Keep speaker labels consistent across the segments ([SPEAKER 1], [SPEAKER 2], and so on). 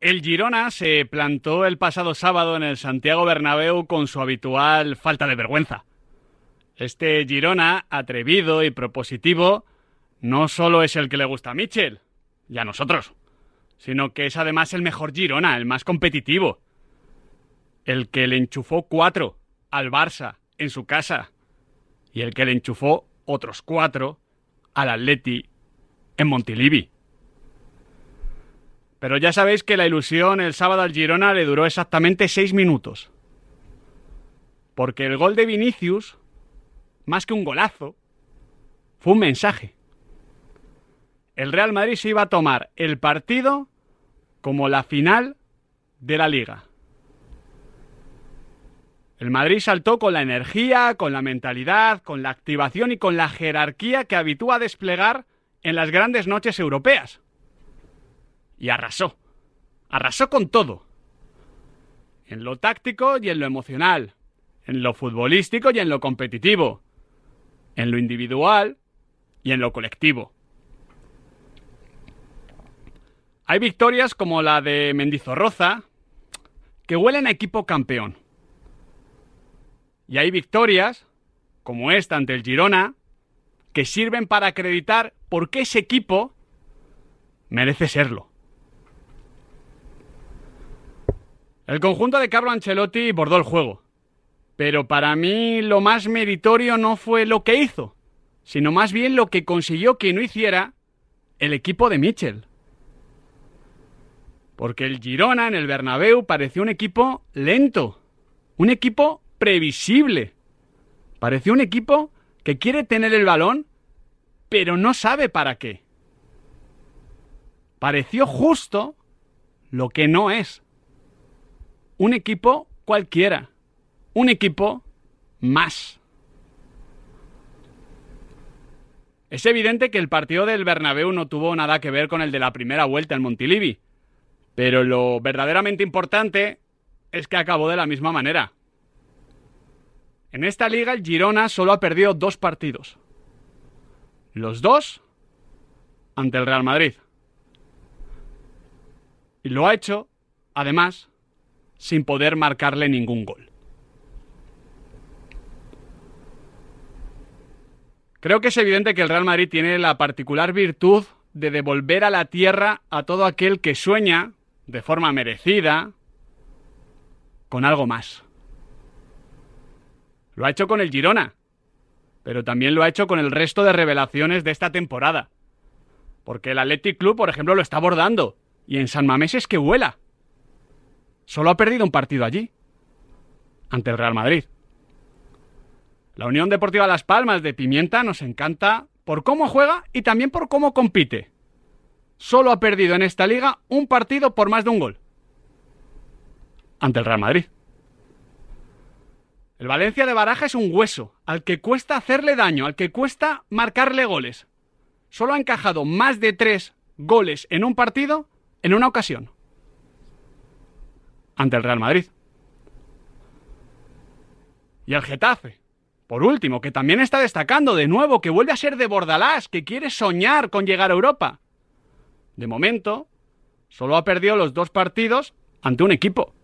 [SPEAKER 1] El Girona se plantó el pasado sábado en el Santiago Bernabéu con su habitual falta de vergüenza. Este Girona, atrevido y propositivo, no solo es el que le gusta a Mitchell y a nosotros, sino que es además el mejor Girona, el más competitivo. El que le enchufó cuatro al Barça en su casa y el que le enchufó otros cuatro al Atleti en Montilivi. Pero ya sabéis que la ilusión el sábado al Girona le duró exactamente seis minutos. Porque el gol de Vinicius, más que un golazo, fue un mensaje. El Real Madrid se iba a tomar el partido como la final de la liga. El Madrid saltó con la energía, con la mentalidad, con la activación y con la jerarquía que habitúa a desplegar en las grandes noches europeas y arrasó. Arrasó con todo. En lo táctico y en lo emocional. En lo futbolístico y en lo competitivo. En lo individual y en lo colectivo. Hay victorias como la de Mendizorroza que huelen a equipo campeón. Y hay victorias, como esta ante el Girona, que sirven para acreditar por qué ese equipo merece serlo. El conjunto de Carlo Ancelotti bordó el juego. Pero para mí lo más meritorio no fue lo que hizo, sino más bien lo que consiguió que no hiciera el equipo de Mitchell. Porque el Girona en el Bernabéu pareció un equipo lento, un equipo previsible. Pareció un equipo que quiere tener el balón, pero no sabe para qué. Pareció justo lo que no es un equipo cualquiera, un equipo más. Es evidente que el partido del Bernabéu no tuvo nada que ver con el de la primera vuelta en Montilivi, pero lo verdaderamente importante es que acabó de la misma manera. En esta liga el Girona solo ha perdido dos partidos. Los dos ante el Real Madrid. Y lo ha hecho, además, sin poder marcarle ningún gol. Creo que es evidente que el Real Madrid tiene la particular virtud de devolver a la tierra a todo aquel que sueña, de forma merecida, con algo más. Lo ha hecho con el Girona, pero también lo ha hecho con el resto de revelaciones de esta temporada. Porque el Athletic Club, por ejemplo, lo está abordando, y en San Mamés es que vuela. Solo ha perdido un partido allí, ante el Real Madrid. La Unión Deportiva Las Palmas de Pimienta nos encanta por cómo juega y también por cómo compite. Solo ha perdido en esta liga un partido por más de un gol. Ante el Real Madrid. El Valencia de Baraja es un hueso, al que cuesta hacerle daño, al que cuesta marcarle goles. Solo ha encajado más de tres goles en un partido en una ocasión ante el Real Madrid. Y el Getafe, por último, que también está destacando de nuevo, que vuelve a ser de Bordalás, que quiere soñar con llegar a Europa. De momento, solo ha perdido los dos partidos ante un equipo,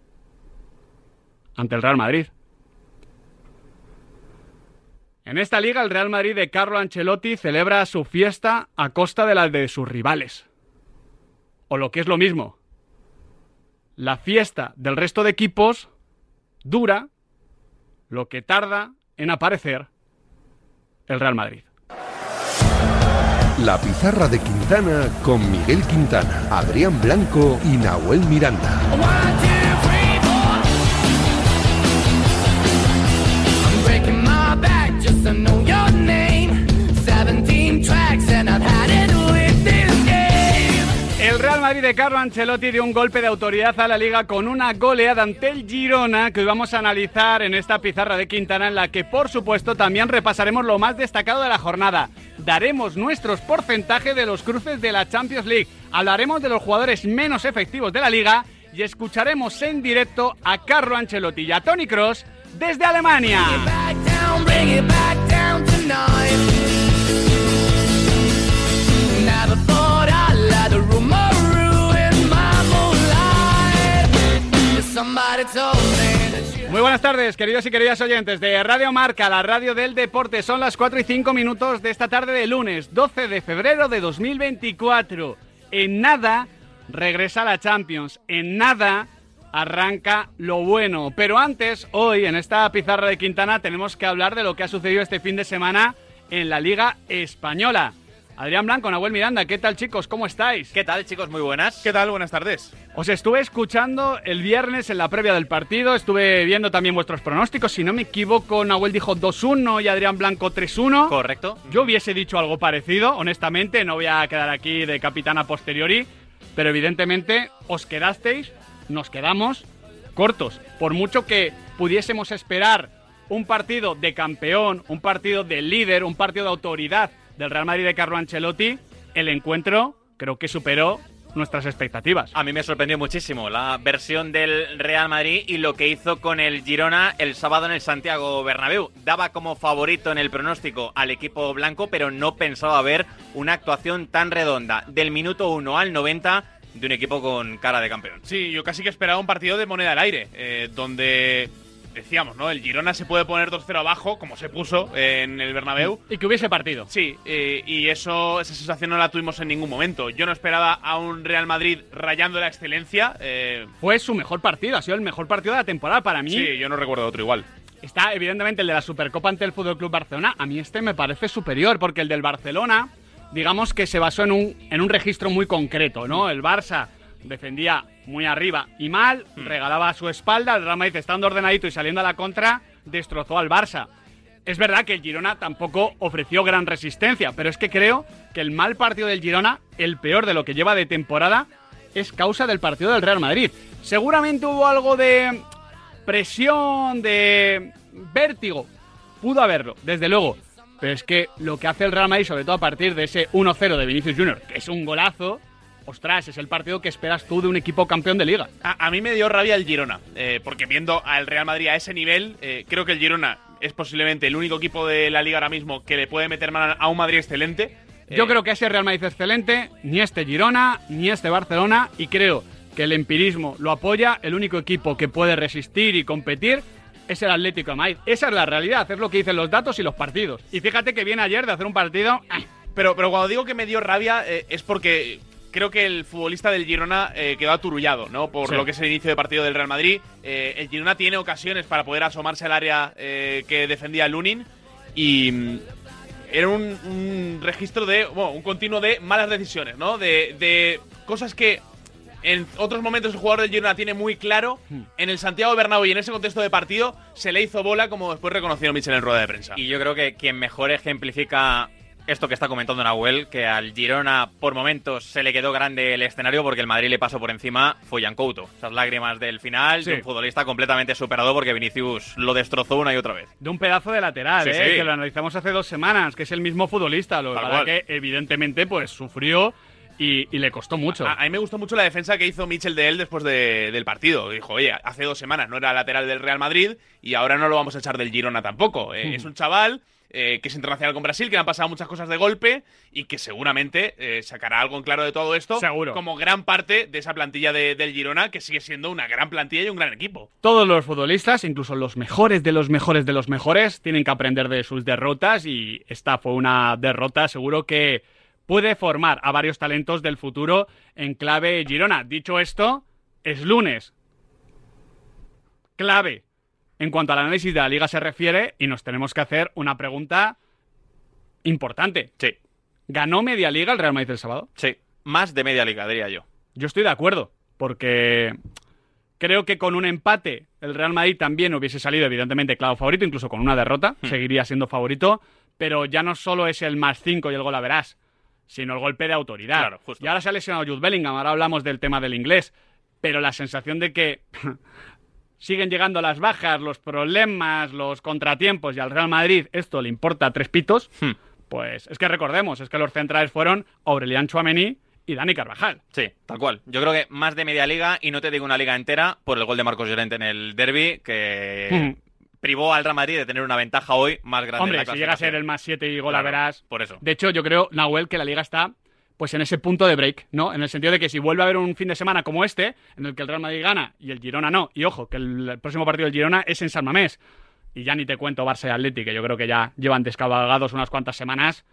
[SPEAKER 1] ante el Real Madrid. En esta liga, el Real Madrid de Carlo Ancelotti celebra su fiesta a costa de la de sus rivales. O lo que es lo mismo, la fiesta del resto de equipos dura lo que tarda en aparecer el Real Madrid.
[SPEAKER 2] La pizarra de Quintana con Miguel Quintana, Adrián Blanco y Nahuel Miranda.
[SPEAKER 1] Madrid de Carlo Ancelotti dio un golpe de autoridad a la liga con una goleada ante el Girona que hoy vamos a analizar en esta pizarra de Quintana en la que por supuesto también repasaremos lo más destacado de la jornada. Daremos nuestros porcentajes de los cruces de la Champions League, hablaremos de los jugadores menos efectivos de la liga y escucharemos en directo a Carlo Ancelotti y a Tony Cross desde Alemania. Muy buenas tardes, queridos y queridas oyentes de Radio Marca, la radio del deporte. Son las 4 y 5 minutos de esta tarde de lunes, 12 de febrero de 2024. En nada regresa la Champions, en nada arranca lo bueno. Pero antes, hoy en esta pizarra de Quintana tenemos que hablar de lo que ha sucedido este fin de semana en la Liga Española. Adrián Blanco, Nahuel Miranda, ¿qué tal chicos? ¿Cómo estáis?
[SPEAKER 3] ¿Qué tal chicos? Muy buenas.
[SPEAKER 4] ¿Qué tal? Buenas tardes.
[SPEAKER 1] Os estuve escuchando el viernes en la previa del partido, estuve viendo también vuestros pronósticos. Si no me equivoco, Nahuel dijo 2-1 y Adrián Blanco 3-1.
[SPEAKER 3] Correcto.
[SPEAKER 1] Yo hubiese dicho algo parecido, honestamente, no voy a quedar aquí de capitán posteriori, pero evidentemente os quedasteis, nos quedamos cortos. Por mucho que pudiésemos esperar un partido de campeón, un partido de líder, un partido de autoridad del Real Madrid de Carlo Ancelotti, el encuentro creo que superó nuestras expectativas.
[SPEAKER 3] A mí me sorprendió muchísimo la versión del Real Madrid y lo que hizo con el Girona el sábado en el Santiago Bernabéu. Daba como favorito en el pronóstico al equipo blanco, pero no pensaba ver una actuación tan redonda del minuto 1 al 90 de un equipo con cara de campeón.
[SPEAKER 4] Sí, yo casi que esperaba un partido de moneda al aire, eh, donde decíamos, ¿no? El Girona se puede poner 2-0 abajo, como se puso en el Bernabéu.
[SPEAKER 1] Y que hubiese partido.
[SPEAKER 4] Sí, eh, y eso, esa sensación no la tuvimos en ningún momento. Yo no esperaba a un Real Madrid rayando la excelencia. Eh,
[SPEAKER 1] Fue su mejor partido, ha sido el mejor partido de la temporada para mí.
[SPEAKER 4] Sí, yo no recuerdo otro igual.
[SPEAKER 1] Está evidentemente el de la Supercopa ante el Fútbol Club Barcelona. A mí este me parece superior, porque el del Barcelona, digamos que se basó en un, en un registro muy concreto, ¿no? El Barça defendía muy arriba y mal, hmm. regalaba a su espalda, el Real Madrid estando ordenadito y saliendo a la contra, destrozó al Barça. Es verdad que el Girona tampoco ofreció gran resistencia, pero es que creo que el mal partido del Girona, el peor de lo que lleva de temporada, es causa del partido del Real Madrid. Seguramente hubo algo de presión, de vértigo. Pudo haberlo, desde luego. Pero es que lo que hace el Real Madrid, sobre todo a partir de ese 1-0 de Vinicius Junior, que es un golazo, ostras, es el partido que esperas tú de un equipo campeón de liga.
[SPEAKER 4] A, mí me dio rabia el Girona, eh, porque viendo al Real Madrid a ese nivel, eh, creo que el Girona es posiblemente el único equipo de la liga ahora mismo que le puede meter mano a un Madrid excelente.
[SPEAKER 1] Yo eh, creo que ese Real Madrid excelente, ni este Girona, ni este Barcelona, y creo que el empirismo lo apoya, el único equipo que puede resistir y competir es el Atlético de Madrid. Esa es la realidad, es lo que dicen los datos y los partidos. Y fíjate que viene ayer de hacer un partido...
[SPEAKER 4] Pero, pero cuando digo que me dio rabia es porque creo que el futbolista del Girona eh, quedó aturullado, ¿no? Por lo que es el inicio de partido del Real Madrid. Eh, el Girona tiene ocasiones para poder asomarse al área eh, que defendía Lunin y mm, era un, registro de, bueno, un continuo de malas decisiones, ¿no? De, cosas que en otros momentos el jugador del Girona tiene muy claro. Hmm. En el Santiago Bernabéu y en ese contexto de partido se le hizo bola, como después reconoció Michel en rueda de prensa.
[SPEAKER 3] Y yo creo que quien mejor ejemplifica esto que está comentando Nahuel, que al Girona por momentos se le quedó grande el escenario porque el Madrid le pasó por encima, fue Jan Couto. Esas lágrimas del final de un futbolista completamente superado porque Vinicius lo destrozó una y otra vez.
[SPEAKER 1] De un pedazo de lateral, ¿eh? que lo analizamos hace dos semanas, que es el mismo futbolista, lo que evidentemente pues sufrió y, le costó mucho.
[SPEAKER 4] A, mí me gustó mucho la defensa que hizo Michel de él después del partido. Dijo, oye, hace dos semanas no era lateral del Real Madrid y ahora no lo vamos a echar del Girona tampoco. Eh. Es un chaval eh, que es internacional con Brasil, que le han pasado muchas cosas de golpe y que seguramente eh, sacará algo en claro de todo esto.
[SPEAKER 1] Seguro.
[SPEAKER 4] Como gran parte de esa plantilla del Girona, que sigue siendo una gran plantilla y un gran equipo.
[SPEAKER 1] Todos los futbolistas, incluso los mejores de los mejores de los mejores, tienen que aprender de sus derrotas y esta fue una derrota seguro que puede formar a varios talentos del futuro en clave Girona. Dicho esto, es lunes. Clave en cuanto al análisis de la liga se refiere y nos tenemos que hacer una pregunta importante.
[SPEAKER 3] Sí.
[SPEAKER 1] ¿Ganó media liga el Real Madrid el sábado?
[SPEAKER 3] Sí, más de media liga, diría yo.
[SPEAKER 1] Yo estoy de acuerdo, porque creo que con un empate el Real Madrid también hubiese salido evidentemente claro favorito, incluso con una derrota, hmm. seguiría siendo favorito, pero ya no solo es el más 5 y el gol a verás, sino el golpe de autoridad.
[SPEAKER 3] Claro, justo.
[SPEAKER 1] Y ahora se ha lesionado Jude Bellingham, ahora hablamos del tema del inglés, pero la sensación de que siguen llegando las bajas, los problemas, los contratiempos y al Real Madrid esto le importa tres pitos, hmm. pues es que recordemos, es que los centrales fueron Aurelian Chouameni y Dani Carvajal.
[SPEAKER 3] Sí, tal cual. Yo creo que más de media liga, y no te digo una liga entera, por el gol de Marcos Llorente en el derby, que hmm. privó al Real Madrid de tener una ventaja hoy más grande.
[SPEAKER 1] Hombre, si llega a ser el más 7 y gol a verás.
[SPEAKER 3] Por eso.
[SPEAKER 1] De hecho, yo creo, Nahuel, que la liga está pues en ese punto de break, ¿no? En el sentido de que si vuelve a haber un fin de semana como este, en el que el Real Madrid gana y el Girona no, y ojo, que el, el próximo partido del Girona es en San Mamés, y ya ni te cuento Barça y Atleti, que yo creo que ya llevan descabalgados unas cuantas semanas,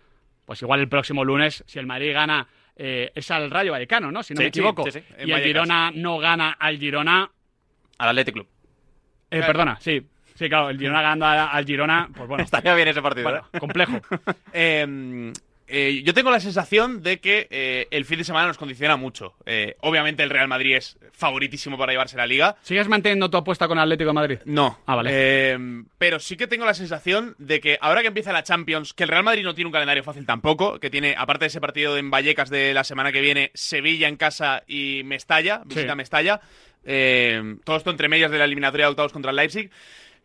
[SPEAKER 1] pues igual el próximo lunes, si el Madrid gana, eh, es al Rayo Vallecano, ¿no? Si no
[SPEAKER 3] Sí,
[SPEAKER 1] me equivoco,
[SPEAKER 3] sí, sí,
[SPEAKER 1] y el. Girona no gana al Girona,
[SPEAKER 3] Al Athletic Club.
[SPEAKER 1] eh,
[SPEAKER 4] Claro.
[SPEAKER 1] perdona, sí, sí, claro, el Girona ganando al Girona, pues bueno,
[SPEAKER 3] Estaría bien ese partido.
[SPEAKER 1] bueno,
[SPEAKER 3] ¿eh?
[SPEAKER 1] complejo.
[SPEAKER 4] Eh, eh, yo tengo la sensación de que eh, el fin de semana nos condiciona mucho. Eh, obviamente el Real Madrid es favoritísimo para llevarse la liga.
[SPEAKER 1] ¿Sigues manteniendo tu apuesta con Atlético de Madrid?
[SPEAKER 4] No.
[SPEAKER 1] Ah, vale.
[SPEAKER 4] Eh, pero sí que tengo la sensación de que ahora que empieza la Champions, que el Real Madrid no tiene un calendario fácil tampoco, que tiene, aparte de ese partido en Vallecas de la semana que viene, Sevilla en casa y Mestalla, visita
[SPEAKER 1] Sí.
[SPEAKER 4] Mestalla. todo esto entre medias de la eliminatoria de octavos contra el Leipzig.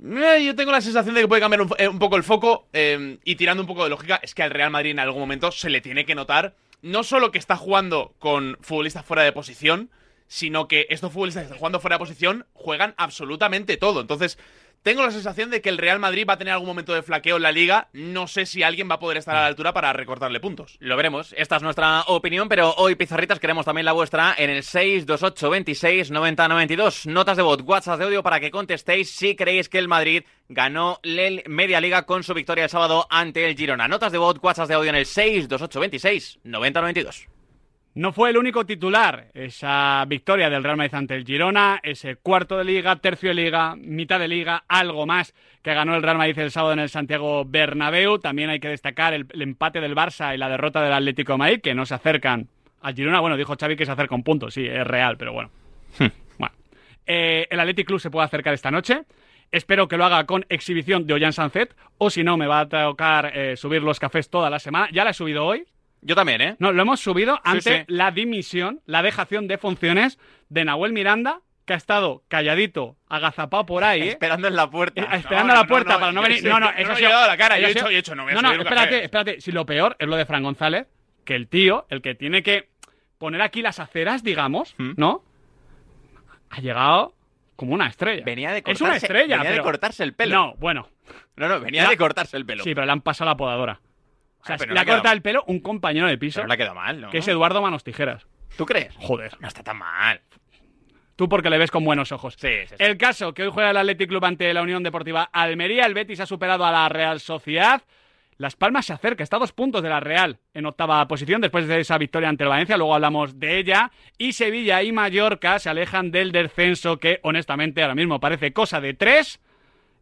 [SPEAKER 4] Eh, yo tengo la sensación de que puede cambiar un, eh, poco el foco eh, y tirando un poco de lógica, es que al Real Madrid en algún momento se le tiene que notar no solo que está jugando con futbolistas fuera de posición, sino que estos futbolistas que están jugando fuera de posición juegan absolutamente todo. Entonces, tengo la sensación de que el Real Madrid va a tener algún momento de flaqueo en la liga. No sé si alguien va a poder estar a la altura para recortarle puntos.
[SPEAKER 3] Lo veremos. Esta es nuestra opinión, pero hoy, Pizarritas, queremos también la vuestra en el 628 26 90 92. Notas de voz, WhatsApp de audio para que contestéis si creéis que el Madrid ganó la media liga con su victoria el sábado ante el Girona. Notas de voz, WhatsApp de audio en el 628 26 90 92.
[SPEAKER 1] No fue el único titular esa victoria del Real Madrid ante el Girona, ese cuarto de liga, tercio de liga, mitad de liga, algo más que ganó el Real Madrid el sábado en el Santiago Bernabéu. También hay que destacar el, el empate del Barça y la derrota del Atlético de Madrid, que no se acercan al Girona. Bueno, dijo Xavi que se acerca un punto, sí, es real, pero bueno. bueno. Eh, el Athletic Club se puede acercar esta noche. Espero que lo haga con exhibición de Ollán Sanzet, o si no, me va a tocar eh, subir los cafés toda la semana. Ya la he subido hoy,
[SPEAKER 3] Yo también, ¿eh?
[SPEAKER 1] no, lo hemos subido ante
[SPEAKER 3] sí.
[SPEAKER 1] la dimisión, la dejación de funciones de Nahuel Miranda, que ha estado calladito, agazapado por ahí, ¿eh?
[SPEAKER 3] Esperando en la puerta.
[SPEAKER 1] Eh, esperando a la puerta para no venir. No, no,
[SPEAKER 4] yo
[SPEAKER 1] eso
[SPEAKER 4] no
[SPEAKER 1] ha
[SPEAKER 4] he
[SPEAKER 1] sido-
[SPEAKER 4] llegado a la cara. Yo he hecho, he hecho, no voy a
[SPEAKER 1] No, no, espérate, espérate. Si lo peor es lo de Fran González, que el tío, el que tiene que poner aquí las aceras, digamos,
[SPEAKER 3] ¿Mm?
[SPEAKER 1] ¿no? Ha llegado como una estrella.
[SPEAKER 3] Venía de
[SPEAKER 1] Es
[SPEAKER 3] cortarse,
[SPEAKER 1] una estrella,
[SPEAKER 3] venía de cortarse el pelo.
[SPEAKER 1] No, bueno.
[SPEAKER 3] no, no, venía de cortarse el pelo.
[SPEAKER 1] Sí, pero le han pasado la podadora. O sea,
[SPEAKER 3] Ah, pero
[SPEAKER 1] le ha cortado el pelo un compañero de piso,
[SPEAKER 3] Pero le ha quedado mal, ¿no?
[SPEAKER 1] que es Eduardo Manos Tijeras.
[SPEAKER 3] ¿Tú crees?
[SPEAKER 1] Joder.
[SPEAKER 3] No está tan mal.
[SPEAKER 1] Tú porque le ves con buenos ojos.
[SPEAKER 3] Sí, sí, sí.
[SPEAKER 1] El caso que hoy juega el Athletic Club ante la Unión Deportiva Almería. El Betis ha superado a la Real Sociedad. Las Palmas se acerca, está a dos puntos de la Real en octava posición después de esa victoria ante el Valencia. Luego hablamos de ella. Y Sevilla y Mallorca se alejan del descenso que, honestamente, ahora mismo parece cosa de tres.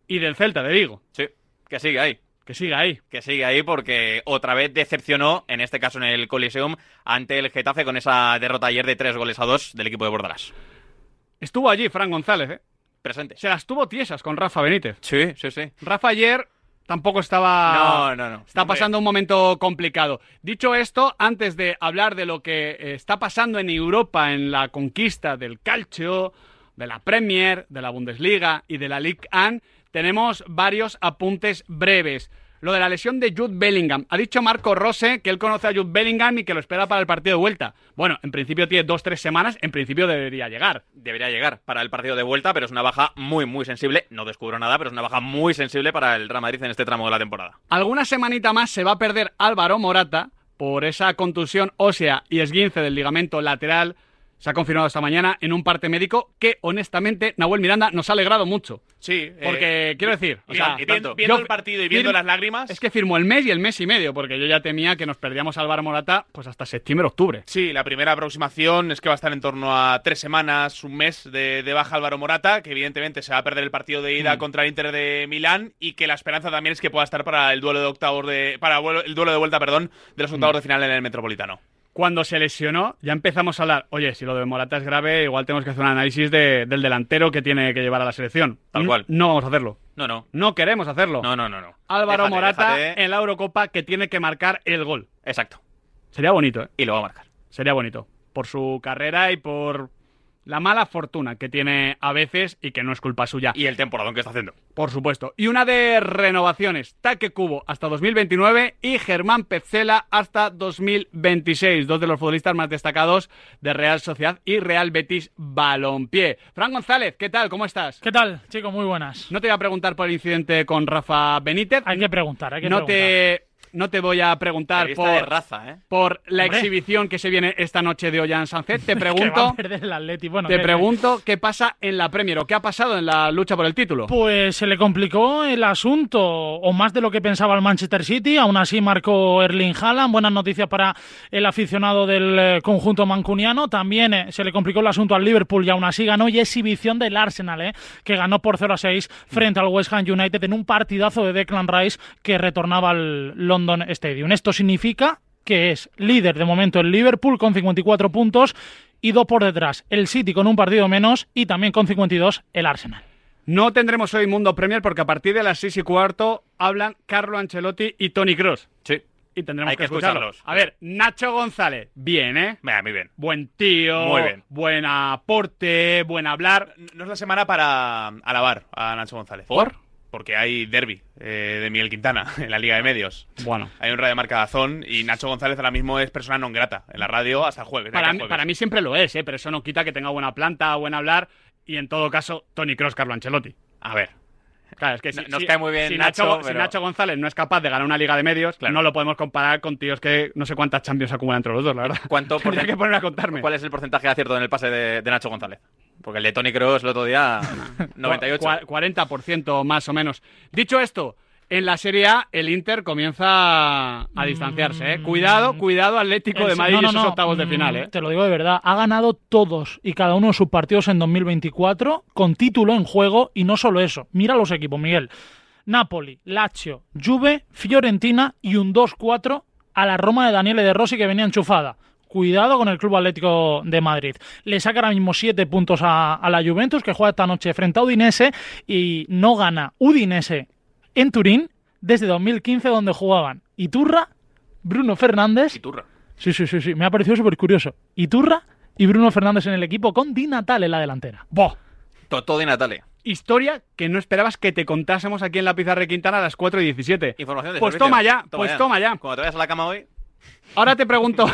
[SPEAKER 1] Y del Celta de Vigo,
[SPEAKER 3] Sí, que sigue ahí.
[SPEAKER 1] Que siga ahí.
[SPEAKER 3] Que sigue ahí porque otra vez decepcionó, en este caso en el Coliseum, ante el Getafe con esa derrota ayer de tres goles a dos del equipo de Bordalás.
[SPEAKER 1] Estuvo allí Fran González, ¿eh?
[SPEAKER 3] Presente.
[SPEAKER 1] Se las tuvo tiesas con Rafa Benítez.
[SPEAKER 3] Sí, sí, sí.
[SPEAKER 1] Rafa ayer tampoco estaba.
[SPEAKER 3] No, no, no.
[SPEAKER 1] Está pasando un momento complicado. Dicho esto, antes de hablar de lo que eh, está pasando en Europa en la conquista del calcio, de la Premier, de la Bundesliga y de la Ligue 1, tenemos varios apuntes breves. Lo de la lesión de Jude Bellingham. Ha dicho Marco Rose que él conoce a Jude Bellingham y que lo espera para el partido de vuelta. Bueno, en principio tiene dos, tres semanas, en principio debería llegar.
[SPEAKER 3] Debería llegar para el partido de vuelta, pero es una baja muy, muy sensible. No descubro nada, pero es una baja muy sensible para el Real Madrid en este tramo de la temporada.
[SPEAKER 1] Alguna semanita más se va a perder Álvaro Morata por esa contusión ósea y esguince del ligamento lateral. Se ha confirmado esta mañana en un parte médico que, honestamente, Nahuel Miranda nos ha alegrado mucho.
[SPEAKER 4] Sí.
[SPEAKER 1] Porque,
[SPEAKER 4] eh,
[SPEAKER 1] quiero decir, o
[SPEAKER 4] vi-
[SPEAKER 1] sea,
[SPEAKER 4] vi-
[SPEAKER 3] tanto.
[SPEAKER 4] viendo
[SPEAKER 1] yo
[SPEAKER 4] el partido y viendo las lágrimas.
[SPEAKER 1] Es que firmó el mes y el mes y medio, porque yo ya temía que nos perdíamos a Álvaro Morata pues hasta septiembre-octubre.
[SPEAKER 4] Sí, la primera aproximación es que va a estar en torno a tres semamas, un mes de, de baja Álvaro Morata, que evidentemente se va a perder el partido de ida
[SPEAKER 1] Mm.
[SPEAKER 4] contra el Inter de Milán y que la esperanza también es que pueda estar para el duelo de octavos de para el duelo de vuelta, perdón, de los
[SPEAKER 1] Mm.
[SPEAKER 4] octavos de final en el Metropolitano.
[SPEAKER 1] Cuando se lesionó, ya empezamos a hablar, oye, si lo de Morata es grave, igual tenemos que hacer un análisis de- del delantero que tiene que llevar a la selección.
[SPEAKER 3] Tal cual.
[SPEAKER 1] No vamos a hacerlo.
[SPEAKER 3] No, no.
[SPEAKER 1] No queremos hacerlo.
[SPEAKER 3] No, no, no, no.
[SPEAKER 1] Álvaro
[SPEAKER 3] Déjate,
[SPEAKER 1] Morata
[SPEAKER 3] déjate.
[SPEAKER 1] en la Eurocopa que tiene que marcar el gol.
[SPEAKER 3] Exacto.
[SPEAKER 1] Sería bonito, ¿eh?
[SPEAKER 3] Y lo va a marcar.
[SPEAKER 1] Sería bonito. Por su carrera y por la mala fortuna que tiene a veces y que no es culpa suya.
[SPEAKER 3] Y el temporadón que está haciendo.
[SPEAKER 1] Por supuesto. Y una de renovaciones. Taque Cubo hasta 2029 y Germán Petzela hasta 2026. Dos de los futbolistas más destacados de Real Sociedad y Real Betis Balompié. Fran González, ¿qué tal? ¿Cómo estás?
[SPEAKER 5] ¿Qué tal, chicos? Muy buenas.
[SPEAKER 1] No te voy a preguntar por el incidente con Rafa Benítez.
[SPEAKER 5] Hay que preguntar, hay que
[SPEAKER 1] no
[SPEAKER 5] preguntar.
[SPEAKER 1] te no te voy a preguntar
[SPEAKER 3] de
[SPEAKER 1] por,
[SPEAKER 3] raza, ¿eh?
[SPEAKER 1] por la
[SPEAKER 5] Hombre.
[SPEAKER 1] exhibición que se viene esta noche de Ollán Sanzet. Te pregunto,
[SPEAKER 5] a perder el Atleti. Bueno,
[SPEAKER 1] te
[SPEAKER 5] ¿qué-
[SPEAKER 1] pregunto qué pasa en la Premier o qué ha pasado en la lucha por el título.
[SPEAKER 5] Pues se le complicó el asunto, o más de lo que pensaba el Manchester City. Aún así marcó Erling Haaland. Buenas noticias para el aficionado del eh, conjunto mancuniano. También eh, se le complicó el asunto al Liverpool y aún así ganó. Y exhibición del Arsenal, eh, que ganó por 0 a 6 frente al West Ham United en un partidazo de Declan Rice que retornaba al London Stadium. Esto significa que es líder de momento el Liverpool con 54 puntos y dos por detrás el City con un partido menos y también con 52 el Arsenal.
[SPEAKER 1] No tendremos hoy Mundo Premier porque a partir de las seis y cuarto hablan Carlo Ancelotti y Tony Cross.
[SPEAKER 3] Sí.
[SPEAKER 1] Y tendremos
[SPEAKER 3] Hay
[SPEAKER 1] que,
[SPEAKER 3] que
[SPEAKER 1] escucharlos.
[SPEAKER 3] escucharlos.
[SPEAKER 1] A ver, Nacho González, bien, ¿eh?
[SPEAKER 3] Venga, muy bien.
[SPEAKER 1] Buen tío,
[SPEAKER 3] Muy bien.
[SPEAKER 1] buen aporte, buen hablar.
[SPEAKER 4] No es la semana para alabar a Nacho González.
[SPEAKER 3] ¿Por?
[SPEAKER 4] Porque hay derby eh, de Miguel Quintana en la Liga de Medios.
[SPEAKER 1] Bueno,
[SPEAKER 4] Hay un radio marca Dazón y Nacho González ahora mismo es persona non grata en la radio hasta el jueves. aquí
[SPEAKER 1] para, mí-
[SPEAKER 4] jueves.
[SPEAKER 1] para mí siempre lo es, ¿eh? Pero eso no quita que tenga buena planta, buen hablar y en todo caso Tony Cross, Carlo Ancelotti.
[SPEAKER 3] A ver.
[SPEAKER 1] Claro, es que si,
[SPEAKER 3] nos
[SPEAKER 1] si-
[SPEAKER 3] cae muy bien
[SPEAKER 1] si
[SPEAKER 3] Nacho,
[SPEAKER 1] si
[SPEAKER 3] pero-
[SPEAKER 1] Nacho González no es capaz de ganar una liga de medios,
[SPEAKER 3] Claro.
[SPEAKER 1] no lo podemos comparar con tíos que no sé cuántas Champions acumulan entre los dos, la verdad.
[SPEAKER 3] ¿Cuánto por
[SPEAKER 1] Tendría que poner a contarme.
[SPEAKER 3] ¿Cuál es el porcentaje de acierto en el pase de, de Nacho González? Porque el de Tony Kroos el otro día, 98.
[SPEAKER 1] Cua- 40% más o menos. Dicho esto, en la Serie A el Inter comienza a distanciarse. ¿eh? Cuidado, cuidado Atlético
[SPEAKER 5] El-
[SPEAKER 1] de Madrid
[SPEAKER 5] no, no,
[SPEAKER 1] y esos
[SPEAKER 5] no,
[SPEAKER 1] octavos de
[SPEAKER 5] mm,
[SPEAKER 1] final. ¿eh?
[SPEAKER 5] Te lo digo de verdad. Ha ganado todos y cada uno de sus partidos en 2024 con título en juego y no solo eso. Mira los equipos, Miguel. Napoli, Lazio, Juve, Fiorentina y un 2-4 a la Roma de Daniele De Rossi que venía enchufada. Cuidado con el Club Atlético de Madrid. Le saca ahora mismo 7 puntos a, a la Juventus que juega esta noche frente a Udinese y no gana Udinese en Turín desde 2015 donde jugaban Iturra, Bruno Fernández
[SPEAKER 3] Y turra.
[SPEAKER 5] Sí, sí, sí, sí. Me ha parecido súper curioso. Iturra y Bruno Fernández en el equipo con Di Natale en la delantera.
[SPEAKER 1] Buah,
[SPEAKER 3] Toto de Natale.
[SPEAKER 1] Historia que no esperabas que te contásemos aquí en la pizarra de Quintana a las 4 y 17.
[SPEAKER 3] Información de
[SPEAKER 1] Pues
[SPEAKER 3] servicio.
[SPEAKER 1] toma ya, pues toma ya.
[SPEAKER 3] Cuando te vayas a la cama hoy,
[SPEAKER 1] Ahora te pregunto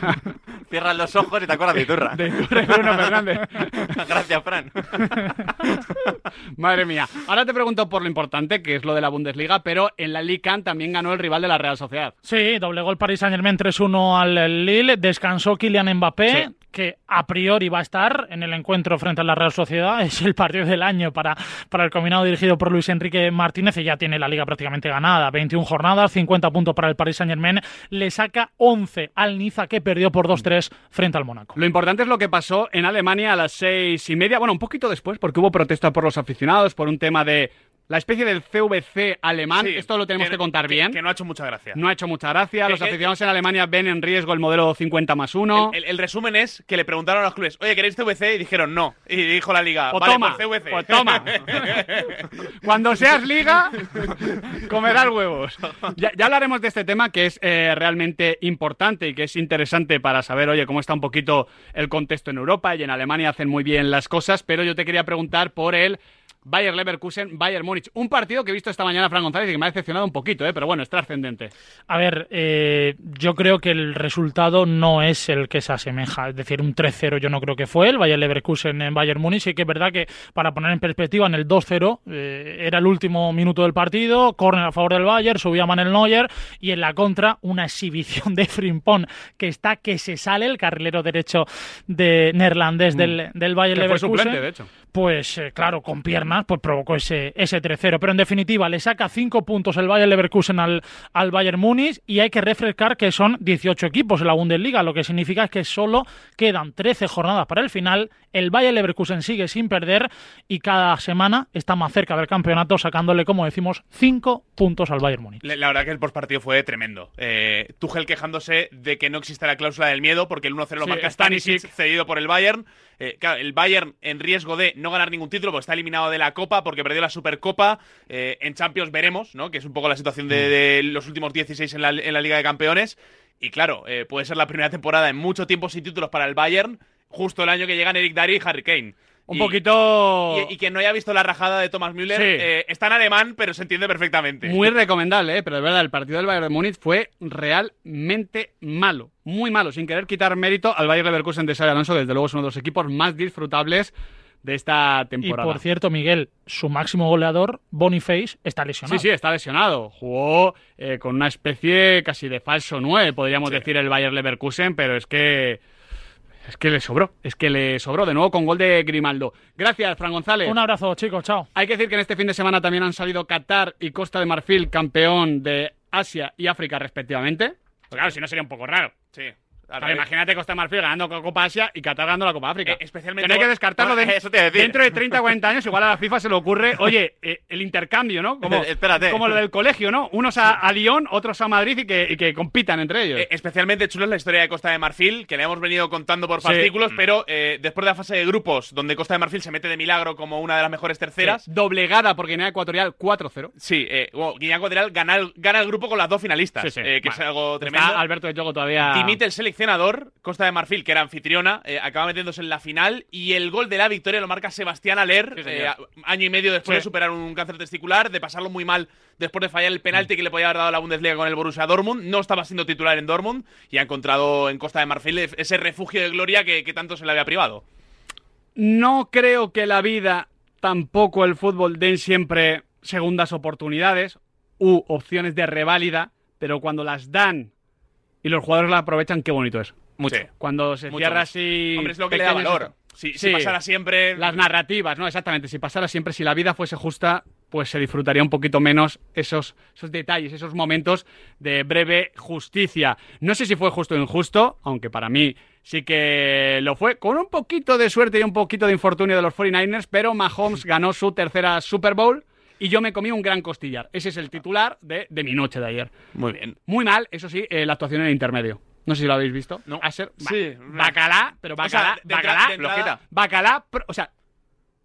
[SPEAKER 3] cierras los ojos y te acuerdas de Iturra.
[SPEAKER 1] de Iturra y Bruno Fernández.
[SPEAKER 3] Gracias, Fran.
[SPEAKER 1] Madre mía. Ahora te pregunto por lo importante, que es lo de la Bundesliga, pero en la Ligue 1 también ganó el rival de la Real Sociedad.
[SPEAKER 5] Sí, doblegó el Paris Saint Germain 3-1 al Lille, descansó Kylian Mbappé,
[SPEAKER 1] Sí.
[SPEAKER 5] Que a priori va a estar en el encuentro frente a la Real Sociedad. Es el partido del año para, para el combinado dirigido por Luis Enrique Martínez y ya tiene la liga prácticamente ganada. 21 jornadas, 50 puntos para el Paris Saint Germain. Le saca 11 al Niza que perdió por 2-3 frente al Mónaco.
[SPEAKER 1] Lo importante es lo que pasó en Alemania a las seis y media, bueno, un poquito después, porque hubo protesta por los aficionados, por un tema de la especie del CVC alemán.
[SPEAKER 4] Sí,
[SPEAKER 1] Esto lo tenemos que, contar bien.
[SPEAKER 4] Que no ha hecho mucha gracia.
[SPEAKER 1] No ha hecho mucha gracia. Los aficionados en Alemania ven en riesgo el modelo 50 más 1.
[SPEAKER 4] El, el- el resumen es que le preguntaron a los clubes, oye, ¿queréis CVC? Y dijeron no. Y dijo la liga, vale,
[SPEAKER 1] toma,
[SPEAKER 4] pues CVC.
[SPEAKER 1] pues toma. Cuando seas liga, comerás huevos. Ya, ya hablaremos de este tema que es eh, realmente importante y que es interesante para saber, oye, cómo está un poquito el contexto en Europa y en Alemania hacen muy bien las cosas, pero yo te quería preguntar por el Bayer Leverkusen, Bayern Múnich. Un partido que he visto esta mañana Fran González y que me ha decepcionado un poquito, eh, pero bueno, es trascendente.
[SPEAKER 5] A ver, eh, yo creo que el resultado no es el que se asemeja. Es decir, un 3-0 yo no creo que fue el Bayern Leverkusen en Bayern Múnich. Sí que es verdad que, para poner en perspectiva, en el 2-0 eh, era el último minuto del partido, córner a favor del Bayern, subía Manuel Neuer y en la contra una exhibición de Frimpong que está que se sale el carrilero derecho de neerlandés del, del Bayern
[SPEAKER 1] Mm. Que fue
[SPEAKER 5] Leverkusen
[SPEAKER 1] suplente, de hecho.
[SPEAKER 5] pues eh, claro, con piernas, pues provocó ese, ese 3-0. Pero en definitiva, le saca 5 puntos el Bayern Leverkusen al, al Bayern Múnich y hay que refrescar que son 18 equipos en la Bundesliga, lo que significa que solo quedan 13 jornadas para el final. El Bayern Leverkusen sigue sin perder y cada semana está más cerca del campeonato, sacándole, como decimos, 5 puntos al Bayern Múnich.
[SPEAKER 4] La la verdad que el postpartido fue tremendo. Eh, Tuchel quejándose de que no existe la cláusula del miedo porque el 1-0 lo
[SPEAKER 1] Sí,
[SPEAKER 4] marca.
[SPEAKER 1] Stanisic
[SPEAKER 4] cedido por el Bayern. Eh, claro, el Bayern en riesgo de no ganar ningún título porque está eliminado de la Copa porque perdió la Supercopa. Eh, en Champions veremos, ¿no? Que es un poco la situación de, de los últimos 16 en la, en la Liga de Campeones. Y claro, eh, puede ser la primera temporada en mucho tiempo sin títulos para el Bayern, justo el año que llegan Eric Dari y Harry Kane.
[SPEAKER 1] Un
[SPEAKER 4] Y-
[SPEAKER 1] poquito...
[SPEAKER 4] Y, y quien no haya visto la rajada de Thomas Müller,
[SPEAKER 1] Sí.
[SPEAKER 4] eh, está en alemán, pero se entiende perfectamente.
[SPEAKER 1] Muy recomendable, ¿eh? pero de verdad, el partido del Bayern de Múnich fue realmente malo. Muy malo, sin querer quitar mérito al Bayern Leverkusen de Xabi Alonso, desde luego es uno de los equipos más disfrutables de esta
[SPEAKER 5] Y
[SPEAKER 1] temporada.
[SPEAKER 5] por cierto, Miguel, su máximo goleador, Boniface, está lesionado.
[SPEAKER 1] Sí, sí, está lesionado. Jugó eh, con una especie casi de falso 9, podríamos
[SPEAKER 4] Sí.
[SPEAKER 1] decir, el Bayer Leverkusen, pero es que. Es que le sobró. Es que le sobró. De nuevo con gol de Grimaldo. Gracias, Fran González.
[SPEAKER 5] Un abrazo, chicos, chao.
[SPEAKER 1] Hay que decir que en este fin de semana también han salido Qatar y Costa de Marfil campeón de Asia y África, respectivamente. Pues claro, si no sería un poco raro.
[SPEAKER 4] Sí.
[SPEAKER 1] Claro, imagínate Costa de Marfil ganando la Copa Asia y Qatar ganando la Copa África.
[SPEAKER 4] Eh, especialmente
[SPEAKER 1] Que no hay que descartarlo
[SPEAKER 3] Bueno,
[SPEAKER 1] de-
[SPEAKER 3] eso te iba a decir.
[SPEAKER 1] dentro de 30 o 40 años. Igual a la FIFA se le ocurre, oye, eh, el intercambio, ¿no? Como,
[SPEAKER 3] Espérate.
[SPEAKER 1] como lo del colegio, ¿no? Unos a, a Lyon, otros a Madrid y que, y que compitan entre ellos.
[SPEAKER 4] Eh, especialmente chulo es la historia de Costa de Marfil, que le hemos venido contando por
[SPEAKER 1] Sí. Mm.
[SPEAKER 4] fascículos, pero eh, después de la fase de grupos, donde Costa de Marfil se mete de milagro como una de las mejores terceras,
[SPEAKER 1] Sí, Doblegada por Guinea Ecuatorial 4-0.
[SPEAKER 4] sí, eh, bueno, Guinea Ecuatorial gana el, gana el grupo con las dos finalistas,
[SPEAKER 1] Sí, sí.
[SPEAKER 4] eh, que es algo
[SPEAKER 1] Está
[SPEAKER 4] tremendo.
[SPEAKER 1] Alberto de Yogo todavía.
[SPEAKER 4] Dimite el seleccionador, Costa de Marfil, que era anfitriona, eh, acaba metiéndose en la final y el gol de la victoria lo marca Sebastián
[SPEAKER 1] Sí, señor.
[SPEAKER 4] eh, año y medio después
[SPEAKER 1] Sí.
[SPEAKER 4] de superar un cáncer testicular, de pasarlo muy mal después de fallar el penalti que le podía haber dado la Bundesliga con el Borussia Dortmund. No estaba siendo titular en Dortmund y ha encontrado en Costa de Marfil ese refugio de gloria que, que tanto se le había privado.
[SPEAKER 1] No creo que la vida, tampoco el fútbol, den siempre segundas oportunidades u opciones de reválida, pero cuando las dan y los jugadores la aprovechan, qué bonito es.
[SPEAKER 3] Mucho.
[SPEAKER 4] Sí.
[SPEAKER 1] Cuando se
[SPEAKER 4] Mucho
[SPEAKER 1] cierra
[SPEAKER 4] más.
[SPEAKER 1] así.
[SPEAKER 4] Hombre, es lo que le da valor. Si, si pasara siempre.
[SPEAKER 1] Las narrativas, ¿no? Exactamente. Si pasara siempre, si la vida fuese justa, pues se disfrutaría un poquito menos esos, esos detalles, esos momentos de breve justicia. No sé si fue justo o injusto, aunque para mí sí que lo fue, con un poquito de suerte y un poquito de infortunio de los 49ers, pero Mahomes ganó su tercera Super Bowl y yo me comí un gran costillar. Ese es el titular de, de mi noche de ayer.
[SPEAKER 4] Muy bien.
[SPEAKER 1] Muy mal, eso sí, eh, la actuación en el intermedio. No sé si lo habéis visto.
[SPEAKER 3] No.
[SPEAKER 1] A ser ba-
[SPEAKER 4] Sí.
[SPEAKER 1] bacalá, pero
[SPEAKER 4] O sea,
[SPEAKER 1] bacalá,
[SPEAKER 4] de
[SPEAKER 1] bacalá,
[SPEAKER 4] de entrada-.
[SPEAKER 1] Bacalá, o sea,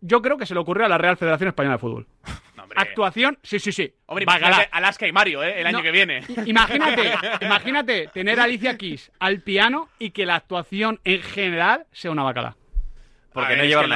[SPEAKER 1] yo creo que se le ocurrió a la Real Federación Española de Fútbol.
[SPEAKER 4] No, hombre.
[SPEAKER 1] Actuación, sí, sí, sí.
[SPEAKER 4] Hombre,
[SPEAKER 1] bacalá.
[SPEAKER 4] Alaska y Mario, ¿eh? El año
[SPEAKER 1] No.
[SPEAKER 4] que viene.
[SPEAKER 1] Imagínate, imagínate tener a Alicia Keys al piano y que la actuación en general sea una bacalá.
[SPEAKER 3] Porque
[SPEAKER 4] ver,
[SPEAKER 3] no
[SPEAKER 4] es
[SPEAKER 3] llevaron
[SPEAKER 4] que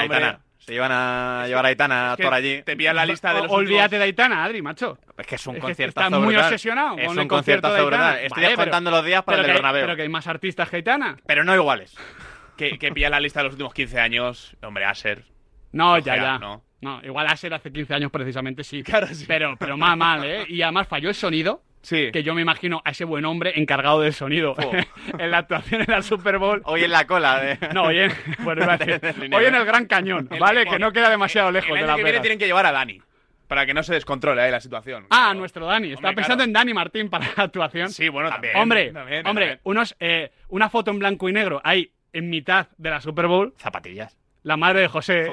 [SPEAKER 3] a. Se llevan a llevar a Aitana
[SPEAKER 4] Es que
[SPEAKER 3] por allí.
[SPEAKER 4] Te pilla la lista de los
[SPEAKER 1] Olvídate
[SPEAKER 4] últimos-
[SPEAKER 1] de Aitana, Adri, macho.
[SPEAKER 3] Es que es un
[SPEAKER 1] Es
[SPEAKER 3] conciertazo
[SPEAKER 1] está muy obsesionado
[SPEAKER 3] Es
[SPEAKER 1] con
[SPEAKER 3] un
[SPEAKER 1] el concierto de
[SPEAKER 3] conciertazo
[SPEAKER 1] Aitana.
[SPEAKER 3] brutal. Estoy
[SPEAKER 1] Vale,
[SPEAKER 3] contando los días para el del Bernabéu.
[SPEAKER 1] pero que hay más artistas que Aitana.
[SPEAKER 3] Pero no iguales.
[SPEAKER 4] que, que pilla la lista de los últimos 15 años. Hombre, Aser.
[SPEAKER 1] No, ya, ya.
[SPEAKER 4] ¿no?
[SPEAKER 1] No, igual Aser hace 15 años precisamente sí.
[SPEAKER 4] Claro, sí.
[SPEAKER 1] Pero, pero más mal, ¿eh? Y además falló el sonido.
[SPEAKER 4] Sí.
[SPEAKER 1] que yo me imagino a ese buen hombre encargado del sonido
[SPEAKER 4] Oh.
[SPEAKER 1] en la actuación en la Super Bowl.
[SPEAKER 3] Hoy en la cola. de-
[SPEAKER 1] No, hoy en, bueno, hoy en el Gran Cañón, ¿vale?
[SPEAKER 4] el-
[SPEAKER 1] que no queda demasiado lejos
[SPEAKER 4] el
[SPEAKER 1] de la
[SPEAKER 4] que viene tienen que llevar a Dani. Para que no se descontrole ahí la situación.
[SPEAKER 1] Ah,
[SPEAKER 4] Claro.
[SPEAKER 1] nuestro Dani. Estaba
[SPEAKER 4] Hombre,
[SPEAKER 1] pensando
[SPEAKER 4] claro.
[SPEAKER 1] en Dani Martín para la actuación.
[SPEAKER 4] Sí, bueno, también.
[SPEAKER 1] hombre,
[SPEAKER 4] también,
[SPEAKER 1] hombre,
[SPEAKER 4] también.
[SPEAKER 1] unos, eh, una foto en blanco y negro ahí en mitad de la Super Bowl.
[SPEAKER 3] Zapatillas.
[SPEAKER 1] La madre de José.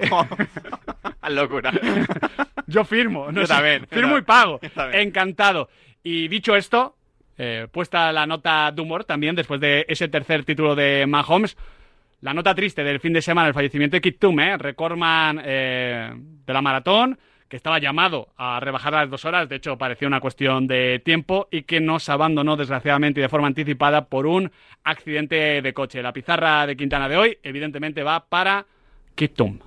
[SPEAKER 3] Al locura.
[SPEAKER 1] Yo firmo. No
[SPEAKER 3] Yo
[SPEAKER 1] sé,
[SPEAKER 3] también, yo
[SPEAKER 1] Firmo y pago. Encantado. Y dicho esto, eh, puesta la nota de humor también después de ese tercer título de Mahomes. La nota triste del fin de semana, el fallecimiento de Kit Tum, ¿eh? recordman eh, de la maratón, que estaba llamado a rebajar las dos horas, de hecho parecía una cuestión de tiempo, y que nos abandonó desgraciadamente y de forma anticipada por un accidente de coche. La pizarra de Quintana de hoy, evidentemente, va para Kit Tum.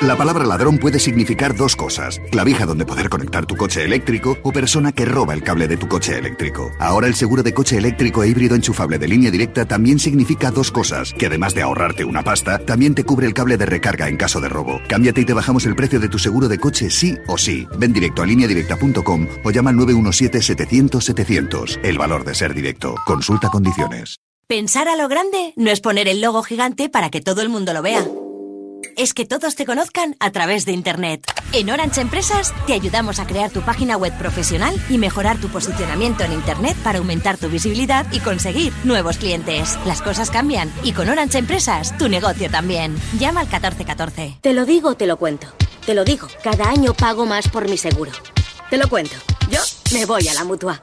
[SPEAKER 6] La palabra ladrón puede significar dos cosas. Clavija donde poder conectar tu coche eléctrico o persona que roba el cable de tu coche eléctrico. Ahora el seguro de coche eléctrico e híbrido enchufable de línea directa también significa dos cosas. Que además de ahorrarte una pasta, también te cubre el cable de recarga en caso de robo. Cámbiate y te bajamos el precio de tu seguro de coche sí o sí. Ven directo a lineadirecta.com o llama al 917-700-700. El valor de ser directo. Consulta condiciones.
[SPEAKER 7] Pensar a lo grande no es poner el logo gigante para que todo el mundo lo vea. Es que todos te conozcan a través de Internet. En Orange Empresas te ayudamos a crear tu página web profesional y mejorar tu posicionamiento en Internet para aumentar tu visibilidad y conseguir nuevos clientes. Las cosas cambian y con Orange Empresas tu negocio también. Llama al 1414.
[SPEAKER 8] Te lo digo, te lo cuento. Te lo digo, cada año pago más por mi seguro. Te lo cuento. Yo me voy a la mutua.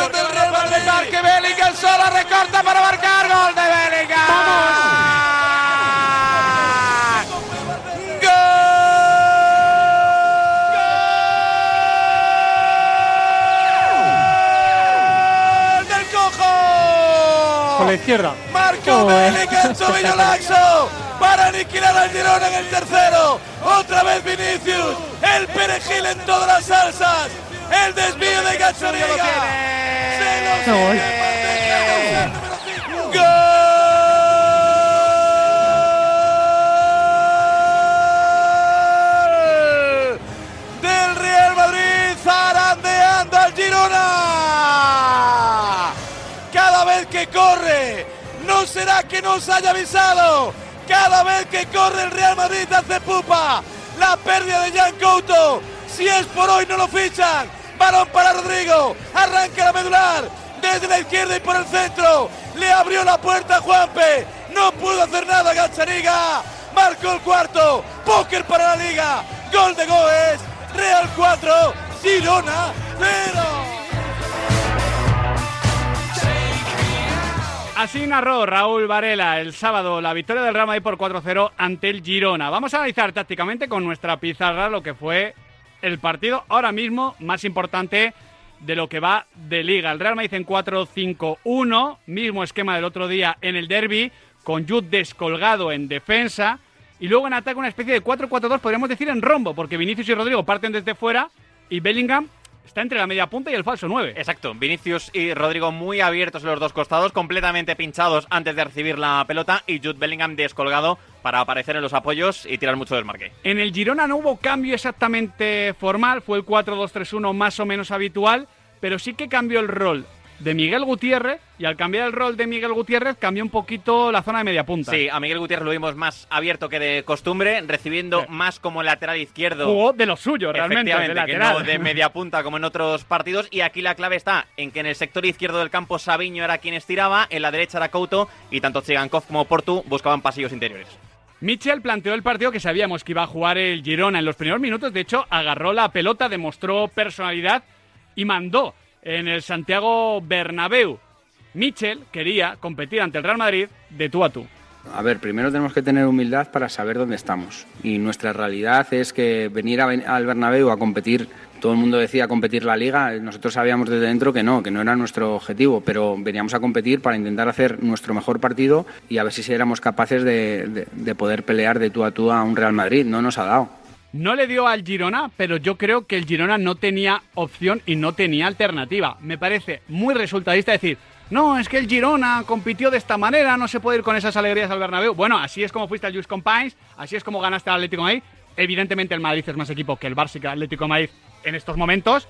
[SPEAKER 9] ocasión del Real Madrid. Marque Bellingham solo recorta para marcar gol de Bellingham. ¡Gol del cojo!
[SPEAKER 5] Con la izquierda.
[SPEAKER 9] Marco
[SPEAKER 5] Joder.
[SPEAKER 9] Bellingham, tobillo laxo para aniquilar al Girona en el tercero. Otra vez Vinicius, el perejil en todas las salsas. El desvío de Gazzaniga. Se lo
[SPEAKER 5] Gol.
[SPEAKER 9] sigue Martínez. ¡Gol! Del Real Madrid zarandeando al Girona. Cada vez que corre, no será que nos haya avisado. Cada vez que corre el Real Madrid hace pupa. La pérdida de Jan Couto. Si es por hoy no lo fichan. Balón para Rodrigo. Arranca la medular. Desde la izquierda y por el centro. Le abrió la puerta a Juanpe. No pudo hacer nada Gazzaniga. Marcó el cuarto. Póker para la liga. Gol de Goes. Real 4. Girona 0.
[SPEAKER 1] Así narró Raúl Varela el sábado la victoria del Real Madrid por 4-0 ante el Girona. Vamos a analizar tácticamente con nuestra pizarra lo que fue el partido ahora mismo más importante de lo que va de liga. El Real Madrid en 4-5-1, mismo esquema del otro día en el derby, con Jude descolgado en defensa y luego en ataque una especie de 4-4-2, podríamos decir en rombo, porque Vinicius y Rodrigo parten desde fuera y Bellingham está entre la media punta y el falso 9.
[SPEAKER 3] Exacto, Vinicius y Rodrigo muy abiertos en los dos costados, completamente pinchados antes de recibir la pelota y Jude Bellingham descolgado para aparecer en los apoyos y tirar mucho desmarque.
[SPEAKER 1] En el Girona no hubo cambio exactamente formal, fue el 4-2-3-1 más o menos habitual, pero sí que cambió el rol de Miguel Gutiérrez y al cambiar el rol de Miguel Gutiérrez cambió un poquito la zona de media punta.
[SPEAKER 3] Sí, a Miguel Gutiérrez lo vimos más abierto que de costumbre, recibiendo más como lateral izquierdo.
[SPEAKER 1] Jugó de lo suyo realmente, de
[SPEAKER 3] que
[SPEAKER 1] lateral.
[SPEAKER 3] no de media punta como en otros partidos. Y aquí la clave está en que en el sector izquierdo del campo Sabiño era quien estiraba, en la derecha era Couto y tanto Chigankov como Portu buscaban pasillos interiores.
[SPEAKER 1] Mitchell planteó el partido que sabíamos que iba a jugar el Girona en los primeros minutos. De hecho, agarró la pelota, demostró personalidad y mandó en el Santiago Bernabéu. Mitchell quería competir ante el Real Madrid de tú a tú.
[SPEAKER 10] A ver, primero tenemos que tener humildad para saber dónde estamos. Y nuestra realidad es que venir al Bernabéu a competir, todo el mundo decía competir la liga, nosotros sabíamos desde dentro que no, que no era nuestro objetivo, pero veníamos a competir para intentar hacer nuestro mejor partido y a ver si éramos capaces de, de- de poder pelear de tú a tú a un Real Madrid. No nos ha dado.
[SPEAKER 1] No le dio al Girona, pero yo creo que el Girona no tenía opción y no tenía alternativa. Me parece muy resultadista decir, no, es que el Girona compitió de esta manera, no se puede ir con esas alegrías al Bernabéu. Bueno, así es como fuiste al Just Compines, así es como ganaste al Atlético de Madrid. Evidentemente el Madrid es más equipo que el Barça y el Atlético de Madrid en estos momentos,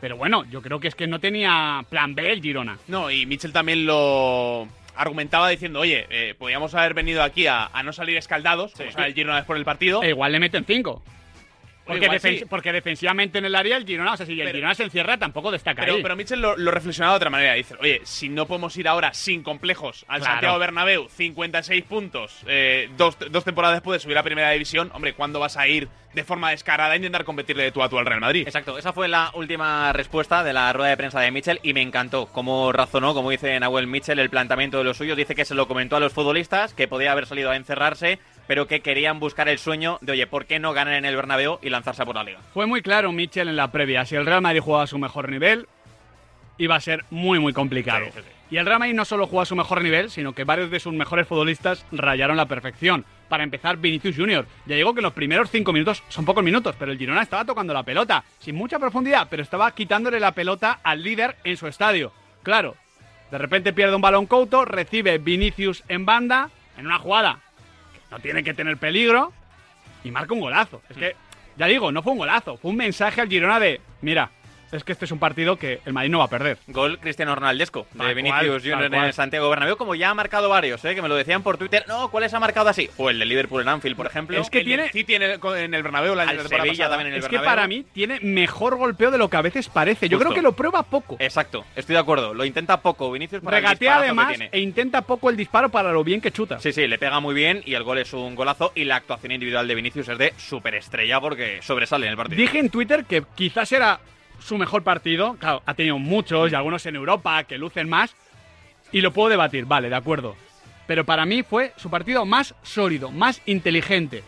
[SPEAKER 1] pero bueno, yo creo que es que no tenía plan B el Girona.
[SPEAKER 4] No, y Mitchell también lo argumentaba diciendo, oye, eh, podríamos haber venido aquí a, a no salir escaldados, como sale el Girona después del partido.
[SPEAKER 1] E igual le meten cinco. Porque,
[SPEAKER 4] igual
[SPEAKER 1] defen-
[SPEAKER 4] sí.
[SPEAKER 1] porque defensivamente en el área el Girona, o sea, si el Girona se encierra, tampoco destaca
[SPEAKER 4] Pero,
[SPEAKER 1] ahí.
[SPEAKER 4] pero Mitchell lo, lo reflexionaba de otra manera. Dice, oye, si no podemos ir ahora sin complejos al
[SPEAKER 1] Claro.
[SPEAKER 4] Santiago Bernabéu, 56 puntos, eh, dos, dos temporadas después de subir a Primera División, hombre, ¿cuándo vas a ir de forma descarada a intentar competirle de tú a tú al Real Madrid?
[SPEAKER 3] Exacto, esa fue la última respuesta de la rueda de prensa de Mitchell y me encantó cómo razonó, como dice Nahuel Mitchell, el planteamiento de los suyos. Dice que se lo comentó a los futbolistas, que podía haber salido a encerrarse, pero que querían buscar el sueño de, oye, ¿por qué no ganar en el Bernabéu y lanzarse a por la liga?
[SPEAKER 1] Fue muy claro Mitchell en la previa. Si el Real Madrid jugaba a su mejor nivel, iba a ser muy, muy complicado.
[SPEAKER 3] Sí, sí, sí.
[SPEAKER 1] Y el Real Madrid no solo jugó a su mejor nivel, sino que varios de sus mejores futbolistas rayaron la perfección. Para empezar, Vinicius Junior. Ya digo que los primeros cinco minutos son pocos minutos, pero el Girona estaba tocando la pelota, sin mucha profundidad, pero estaba quitándole la pelota al líder en su estadio. Claro, de repente pierde un balón Couto, recibe Vinicius en banda, en una jugada no tiene que tener peligro, y marca un golazo. Es que, ya digo, no fue un golazo, fue un mensaje al Girona de, mira, es que este es un partido que el Madrid no va a perder.
[SPEAKER 3] Gol Cristiano Ronaldesco de
[SPEAKER 1] Tal
[SPEAKER 3] Vinicius Junior en
[SPEAKER 1] cual.
[SPEAKER 3] Santiago Bernabéu, como ya ha marcado varios, ¿eh? que me lo decían por Twitter. No, ¿cuáles ha marcado así? O el de Liverpool en Anfield, por ejemplo.
[SPEAKER 1] Es que
[SPEAKER 4] El
[SPEAKER 1] tiene-
[SPEAKER 4] del City en el, Bernabéu la
[SPEAKER 3] Sevilla
[SPEAKER 4] pasada.
[SPEAKER 3] también en el
[SPEAKER 1] Es que para mí tiene mejor golpeo de lo que a veces parece. Yo
[SPEAKER 3] Justo.
[SPEAKER 1] creo que lo prueba poco.
[SPEAKER 3] Exacto, estoy de acuerdo. Lo intenta poco Vinicius para el
[SPEAKER 1] Regatea
[SPEAKER 3] disparazo que
[SPEAKER 1] además
[SPEAKER 3] tiene.
[SPEAKER 1] e intenta poco el disparo para lo bien que chuta.
[SPEAKER 3] Sí, sí, le pega muy bien y el gol es un golazo y la actuación individual de Vinicius es de superestrella porque sobresale en el partido.
[SPEAKER 1] Dije en Twitter que quizás era su mejor partido. Claro, ha tenido muchos y algunos en Europa que lucen más. Y lo puedo debatir, vale, de acuerdo. Pero para mí fue su partido más sólido, más inteligente.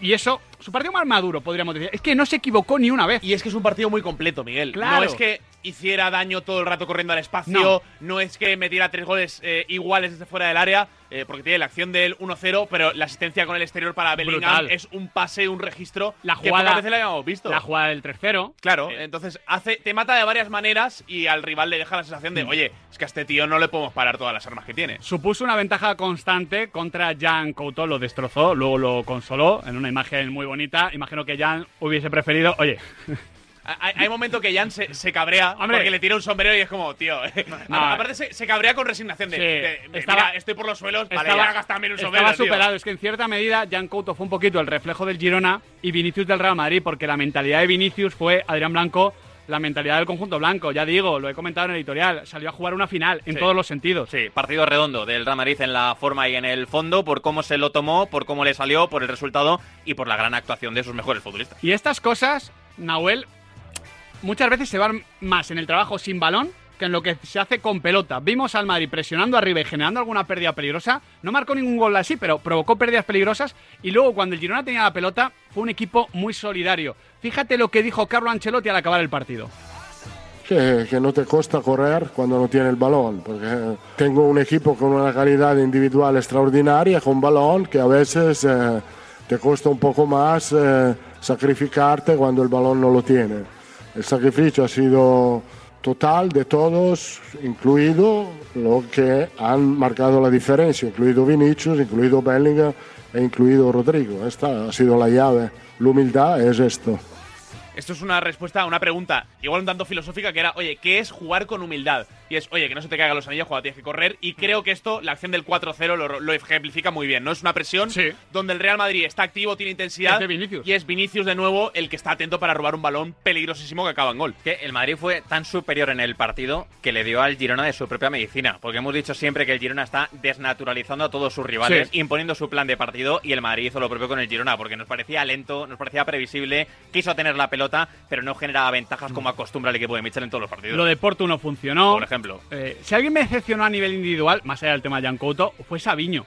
[SPEAKER 1] Y eso, su partido más maduro, podríamos decir. Es que no se equivocó ni una vez.
[SPEAKER 4] Y es que es un partido muy completo, Miguel.
[SPEAKER 1] Claro.
[SPEAKER 4] No es que hiciera daño todo el rato corriendo al espacio, no, es que metiera tres goles eh, iguales desde fuera del área, eh, porque tiene la acción del 1-0, pero la asistencia con el exterior para Bellingham
[SPEAKER 1] Brutal.
[SPEAKER 4] es un pase, un registro
[SPEAKER 1] La
[SPEAKER 4] que
[SPEAKER 1] jugada-
[SPEAKER 4] veces la habíamos visto.
[SPEAKER 1] La jugada del 3-0.
[SPEAKER 4] Claro, entonces hace, te mata de varias maneras y al rival le deja la sensación de,
[SPEAKER 1] Mm.
[SPEAKER 4] oye, es que a este tío no le podemos parar todas las armas que tiene.
[SPEAKER 1] Supuso una ventaja constante contra Jan Couto, lo destrozó, luego lo consoló en una imagen muy bonita. Imagino que Jan hubiese preferido, oye,
[SPEAKER 4] Hay, hay momento que Jan se, se cabrea
[SPEAKER 1] Hombre.
[SPEAKER 4] porque le tira un sombrero y es como, tío.
[SPEAKER 1] No.
[SPEAKER 4] Aparte se, se cabrea con resignación de,
[SPEAKER 1] Sí,
[SPEAKER 4] de- de,
[SPEAKER 1] estaba-
[SPEAKER 4] mira, estoy por los suelos, vale,
[SPEAKER 1] estaba,
[SPEAKER 4] ya gastarme en un sombrero.
[SPEAKER 1] estaba
[SPEAKER 4] tío.
[SPEAKER 1] superado. Es que en cierta medida Jan Couto fue un poquito el reflejo del Girona y Vinicius del Real Madrid, porque la mentalidad de Vinicius fue Adrián Blanco, la mentalidad del conjunto blanco. Ya digo, lo he comentado en el editorial, salió a jugar una final en
[SPEAKER 3] Sí.
[SPEAKER 1] todos los sentidos.
[SPEAKER 3] Sí, partido redondo del Real Madrid en la forma y en el fondo, por cómo se lo tomó, por cómo le salió, por el resultado y por la gran actuación de sus mejores futbolistas.
[SPEAKER 1] Y estas cosas, Nahuel, muchas veces se van más en el trabajo sin balón en lo que se hace con pelota. Vimos al Madrid presionando arriba y generando alguna pérdida peligrosa. No marcó ningún gol así, pero provocó pérdidas peligrosas. Y luego, cuando el Girona tenía la pelota, fue un equipo muy solidario. Fíjate lo que dijo Carlo Ancelotti al acabar el partido.
[SPEAKER 11] que, que no te cuesta correr cuando no tiene el balón, porque tengo un equipo con una calidad individual extraordinaria, con balón, que a veces eh, te cuesta un poco más eh, sacrificarte cuando el balón no lo tiene. El sacrificio ha sido total de todos, incluido lo que han marcado la diferencia, incluido Vinicius, incluido Bellingham e incluido Rodrigo. Esta ha sido la llave. La humildad es esto.
[SPEAKER 4] Esto es una respuesta a una pregunta, igual un tanto filosófica, que era, oye, ¿qué es jugar con humildad? Y es, oye, que no se te caigan los anillos cuando tienes que correr. Y creo que esto, la acción del 4-0 lo, lo ejemplifica muy bien, ¿no? Es una presión donde el Real Madrid está activo, tiene intensidad.
[SPEAKER 1] Es de Vinicius.
[SPEAKER 4] Y es Vinicius de nuevo el que está atento para robar un balón peligrosísimo que acaba en gol.
[SPEAKER 3] Que el Madrid fue tan superior en el partido que le dio al Girona de su propia medicina. Porque hemos dicho siempre que el Girona está desnaturalizando a todos sus rivales,
[SPEAKER 1] Sí.
[SPEAKER 3] imponiendo su plan de partido, y el Madrid hizo lo propio con el Girona, porque nos parecía lento, nos parecía previsible, quiso tener la pelota, pero no generaba ventajas como acostumbra el equipo de Mitchell en todos los partidos.
[SPEAKER 1] Lo de Porto no funcionó.
[SPEAKER 3] Por ejemplo.
[SPEAKER 1] Eh, si alguien me decepcionó a nivel individual, más allá del tema de Jan Couto, fue Sabiño.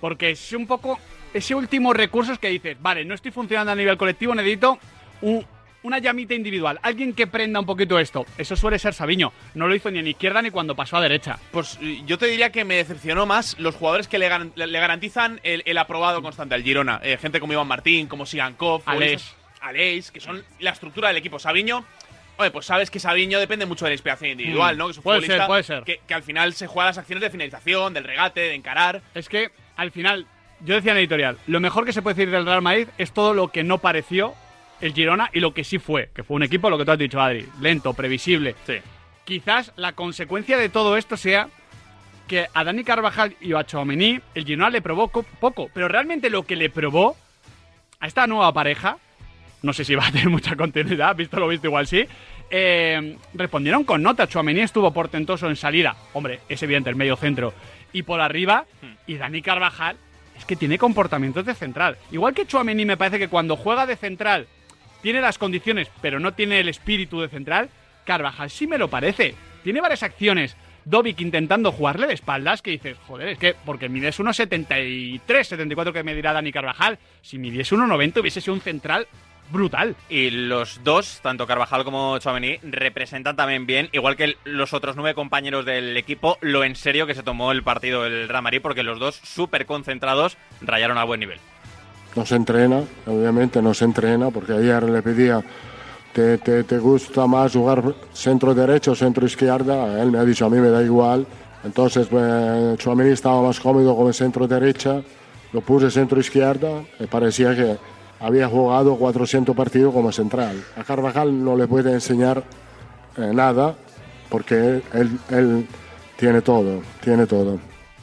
[SPEAKER 1] Porque es un poco ese último recurso es que dices, vale, no estoy funcionando a nivel colectivo, necesito un- una llamita individual. Alguien que prenda un poquito esto. Eso suele ser Sabiño. No lo hizo ni en izquierda ni cuando pasó a derecha.
[SPEAKER 4] Pues eh, yo te diría que me decepcionó más los jugadores que le, garan- le garantizan el, el aprobado constante al Girona. Eh, gente como Iván Martín, como Sigankov,
[SPEAKER 1] Aleix.
[SPEAKER 4] Aleix, que son la estructura del equipo. Sabiño, oye, pues sabes que Sabiño depende mucho de la inspiración individual,
[SPEAKER 1] Mm,
[SPEAKER 4] ¿no? Que es un
[SPEAKER 1] puede
[SPEAKER 4] futbolista
[SPEAKER 1] ser, puede ser.
[SPEAKER 4] Que, que al final se juega las acciones de finalización, del regate, de encarar.
[SPEAKER 1] Es que, al final, yo decía en editorial, lo mejor que se puede decir del Real Madrid es todo lo que no pareció el Girona y lo que sí fue, que fue un equipo, lo que tú has dicho, Adri, lento, previsible.
[SPEAKER 3] Sí.
[SPEAKER 1] Quizás la consecuencia de todo esto sea que a Dani Carvajal y a Chouameni el Girona le probó co- poco, pero realmente lo que le probó a esta nueva pareja, no sé si va a tener mucha continuidad, visto lo visto igual sí, eh, respondieron con nota. Chouameni estuvo portentoso en salida, hombre, es evidente el medio centro, y por arriba, y Dani Carvajal es que tiene comportamientos de central. Igual que Chouameni me parece que cuando juega de central tiene las condiciones, pero no tiene el espíritu de central, Carvajal sí me lo parece. Tiene varias acciones. Dovic intentando jugarle de espaldas que dices, joder, es que porque mides 1,73, 74 que me dirá Dani Carvajal. Si midiese 1,90 hubiese sido un central brutal.
[SPEAKER 3] Y los dos, tanto Carvajal como Chouameni, representan también bien, igual que los otros nueve compañeros del equipo, lo en serio que se tomó el partido el Real Madrid, porque los dos, súper concentrados, rayaron a buen nivel.
[SPEAKER 11] No se entrena, obviamente no se entrena, porque ayer le pedía, ¿te, te, te gusta más jugar centro derecho o centro izquierda? Él me ha dicho, a mí me da igual. Entonces, pues, Chouameni estaba más cómodo como centro derecha, lo puse centro izquierda y parecía que había jugado 400 partidos como central. A Carvajal no le puede enseñar eh, nada, porque él, tiene todo, tiene todo.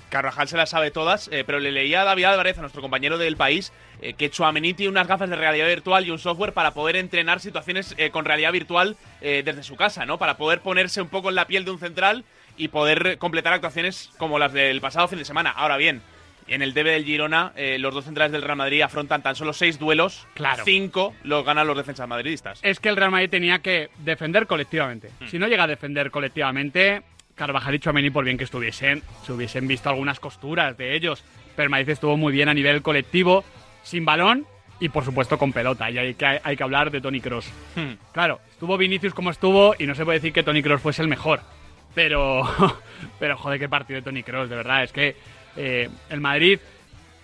[SPEAKER 4] Carvajal se las sabe todas, eh, pero le leía a David Álvarez, a nuestro compañero del país, eh, que Chouameni tiene unas gafas de realidad virtual y un software para poder entrenar situaciones eh, con realidad virtual desde su casa, ¿no? Para poder ponerse un poco en la piel de un central y poder completar actuaciones como las del pasado fin de semana. Ahora bien, en el debe del Girona, eh, los dos centrales del Real Madrid afrontan tan solo seis duelos,
[SPEAKER 1] Claro.
[SPEAKER 4] cinco los ganan los defensas madridistas.
[SPEAKER 1] Es que el Real Madrid tenía que defender colectivamente.
[SPEAKER 4] Hmm.
[SPEAKER 1] Si no llega a defender colectivamente, Carvajal y Chouameni, por bien que estuviesen, se hubiesen visto algunas costuras de ellos. Pero Madrid estuvo muy bien a nivel colectivo, sin balón y por supuesto con pelota. Y hay que, hay que hablar de Tony Cross.
[SPEAKER 4] Hmm.
[SPEAKER 1] Claro, estuvo Vinicius como estuvo y no se puede decir que Tony Cross fuese el mejor. Pero, pero joder, qué partido de Tony Cross, de verdad. Es que eh, el Madrid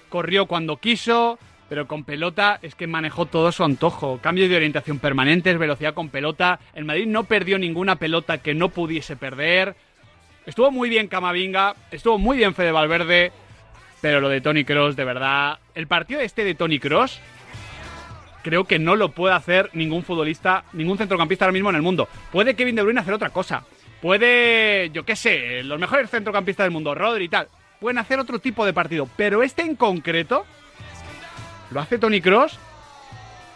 [SPEAKER 1] corrió cuando quiso, pero con pelota es que manejó todo su antojo. Cambios de orientación permanentes, velocidad con pelota. El Madrid no perdió ninguna pelota que no pudiese perder. Estuvo muy bien Camavinga, estuvo muy bien Fede Valverde, pero lo de Tony Cross, de verdad. El partido este de Tony Cross creo que no lo puede hacer ningún futbolista, ningún centrocampista ahora mismo en el mundo. Puede Kevin De Bruyne hacer otra cosa. Puede, yo qué sé, los mejores centrocampistas del mundo, Rodri y tal, pueden hacer otro tipo de partido. Pero este en concreto lo hace Tony Cross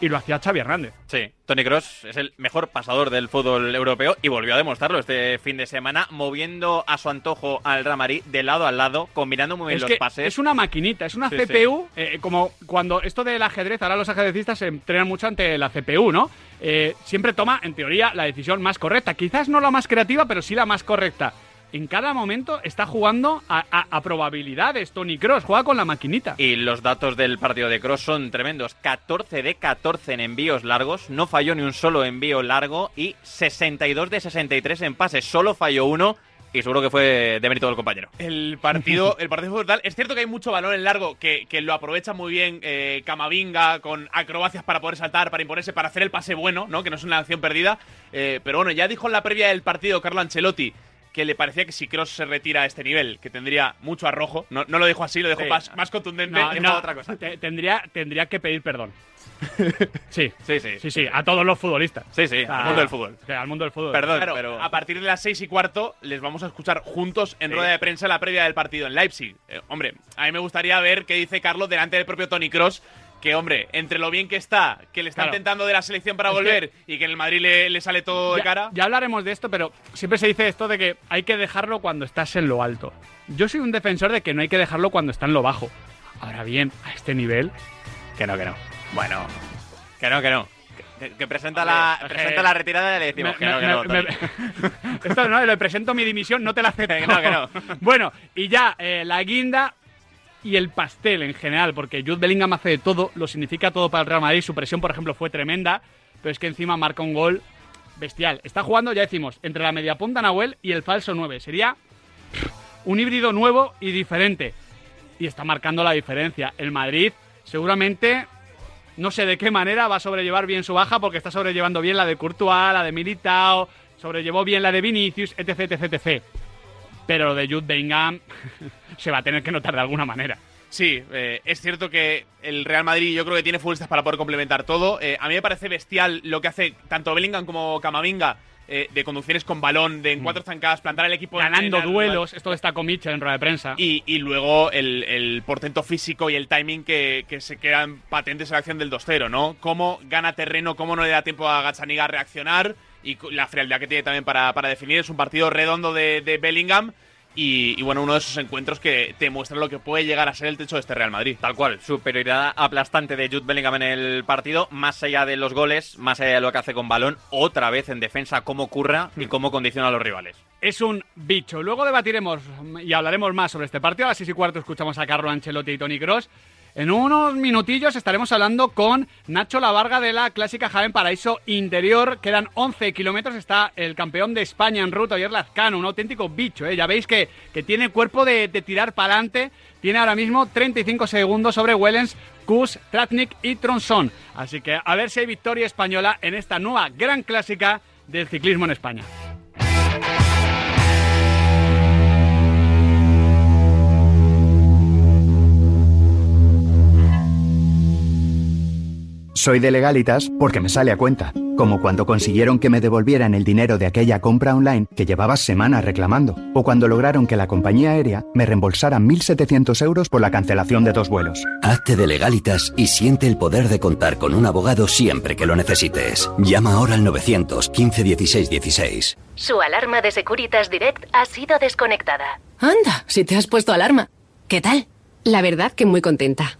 [SPEAKER 1] y lo hacía Xavi Hernández.
[SPEAKER 3] Sí, Tony Cross es el mejor pasador del fútbol europeo y volvió a demostrarlo este fin de semana, moviendo a su antojo al Real Madrid de lado a lado, combinando muy bien
[SPEAKER 1] Es
[SPEAKER 3] los
[SPEAKER 1] que
[SPEAKER 3] pases.
[SPEAKER 1] es una maquinita, es una
[SPEAKER 3] Sí,
[SPEAKER 1] CPU, eh, como cuando esto del ajedrez, ahora los ajedrecistas se entrenan mucho ante la CPU, ¿no? Eh, siempre toma, en teoría, la decisión más correcta. Quizás no la más creativa, pero sí la más correcta. En cada momento está jugando a, a- a probabilidades. Tony Cross juega con la maquinita.
[SPEAKER 3] Y los datos del partido de Cross son tremendos. 14 de 14 en envíos largos, no falló ni un solo envío largo y 62 de 63 en pases, solo falló uno y seguro que fue de mérito del compañero.
[SPEAKER 4] El partido, el partido fue brutal. Es cierto que hay mucho balón en largo que, que lo aprovecha muy bien eh, Camavinga con acrobacias para poder saltar, para imponerse, para hacer el pase bueno, ¿no? Que no es una acción perdida. Eh, pero bueno, ya dijo en la previa del partido Carlo Ancelotti que le parecía que si Cross se retira a este nivel, que tendría mucho arrojo. No, no lo dijo así, lo dejó
[SPEAKER 1] Sí.
[SPEAKER 4] más, más contundente.
[SPEAKER 1] No,
[SPEAKER 4] dijo
[SPEAKER 1] no,
[SPEAKER 4] otra cosa.
[SPEAKER 1] te- tendría, tendría que pedir perdón. Sí,
[SPEAKER 3] Sí, sí.
[SPEAKER 1] sí, sí, a todos los futbolistas.
[SPEAKER 3] Sí, sí, al mundo del fútbol.
[SPEAKER 1] Sí, al mundo del fútbol.
[SPEAKER 3] Perdón,
[SPEAKER 4] Claro,
[SPEAKER 3] pero...
[SPEAKER 4] a partir de las seis y cuarto les vamos a escuchar juntos en
[SPEAKER 3] Sí.
[SPEAKER 4] rueda de prensa la previa del partido en Leipzig. Eh, hombre, a mí me gustaría ver qué dice Carlos delante del propio Tony Cross. Que, hombre, entre lo bien que está, que le están
[SPEAKER 1] Claro.
[SPEAKER 4] tentando de la selección para
[SPEAKER 1] Es que-
[SPEAKER 4] volver y que en el Madrid le, le sale todo de cara.
[SPEAKER 1] ya hablaremos de esto, pero siempre se dice esto de que hay que dejarlo cuando estás en lo alto. Yo soy un defensor de que no hay que dejarlo cuando está en lo bajo. Ahora bien, a este nivel,
[SPEAKER 3] Que no, que no. Bueno, que no, que no. Que, que presenta,
[SPEAKER 1] Hombre,
[SPEAKER 3] la, presenta la retirada y le decimos
[SPEAKER 1] Me-
[SPEAKER 3] que no, que
[SPEAKER 1] me-
[SPEAKER 3] no.
[SPEAKER 1] me-. Esto no, le presento mi dimisión, no te la acepto.
[SPEAKER 3] Que no, que no.
[SPEAKER 1] Bueno, y ya, eh, la guinda y el pastel en general, porque Jude Bellingham hace de todo, lo significa todo para el Real Madrid. Su presión, por ejemplo, fue tremenda, pero es que encima marca un gol bestial. Está jugando, ya decimos, entre la media punta Nahuel y el falso 9. Sería un híbrido nuevo y diferente. Y está marcando la diferencia. El Madrid, seguramente, no sé de qué manera va a sobrellevar bien su baja, porque está sobrellevando bien la de Courtois, la de Militao, sobrellevó bien la de Vinicius, etc, etc, etc. Pero lo de Jude Bellingham se va a tener que notar de alguna manera.
[SPEAKER 4] Sí, eh, es cierto que el Real Madrid yo creo que tiene futbolistas para poder complementar todo. Eh, a mí me parece bestial lo que hace tanto Bellingham como Camavinga eh, de conducciones con balón, de en cuatro zancadas, plantar el equipo en-
[SPEAKER 1] Ganando
[SPEAKER 4] en el-
[SPEAKER 1] duelos, esto está con Mitchell en rueda de prensa.
[SPEAKER 4] Y, y luego el, el portento físico y el timing que, que se quedan patentes en la acción del 2-0, ¿no? Cómo gana terreno, cómo no le da tiempo a Gazzaniga a reaccionar y la frialdad que tiene también para, para definir. Es un partido redondo de, de Bellingham y, y, bueno, uno de esos encuentros que te muestran lo que puede llegar a ser el techo de este Real Madrid.
[SPEAKER 3] Tal cual, superioridad aplastante de Jude Bellingham en el partido, más allá de los goles, más allá de lo que hace con balón, otra vez en defensa, cómo curra y cómo condiciona a los rivales.
[SPEAKER 1] es un bicho. Luego debatiremos y hablaremos más sobre este partido. A las 6 y cuarto escuchamos a Carlo Ancelotti y Tony Cross. En unos minutillos estaremos hablando con Nacho Lavarga de la clásica Jaén Paraíso Interior. Quedan 11 kilómetros. Está el campeón de España en ruta, Oyer Lazcano. Un auténtico bicho, ¿eh? Ya veis que, que tiene cuerpo de, de tirar para adelante. Tiene ahora mismo 35 segundos sobre Wellens, Kus, Tratnik y Tronson. Así que a ver si hay victoria española en esta nueva gran clásica del ciclismo en España.
[SPEAKER 12] Soy de legalitas porque me sale a cuenta, como cuando consiguieron que me devolvieran el dinero de aquella compra online que llevaba semanas reclamando, o cuando lograron que la compañía aérea me reembolsara 1.700 euros por la cancelación de dos vuelos.
[SPEAKER 13] Hazte de legalitas y siente el poder de contar con un abogado siempre que lo necesites. Llama ahora al 915 16 16.
[SPEAKER 14] Su alarma de Securitas Direct ha sido desconectada.
[SPEAKER 8] Anda, si te has puesto alarma. ¿Qué tal?
[SPEAKER 14] La verdad que muy contenta.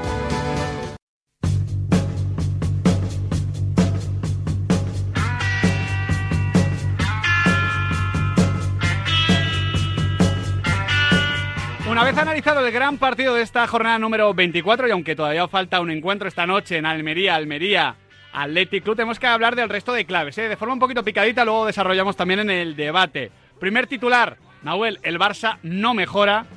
[SPEAKER 1] vez analizado el gran partido de esta jornada número 24, y aunque todavía falta un encuentro esta noche en Almería, Almería, Athletic Club, tenemos que hablar del resto de claves. ¿eh? De forma un poquito picadita, luego desarrollamos también en el debate. Primer titular, Nahuel, el Barça no mejora.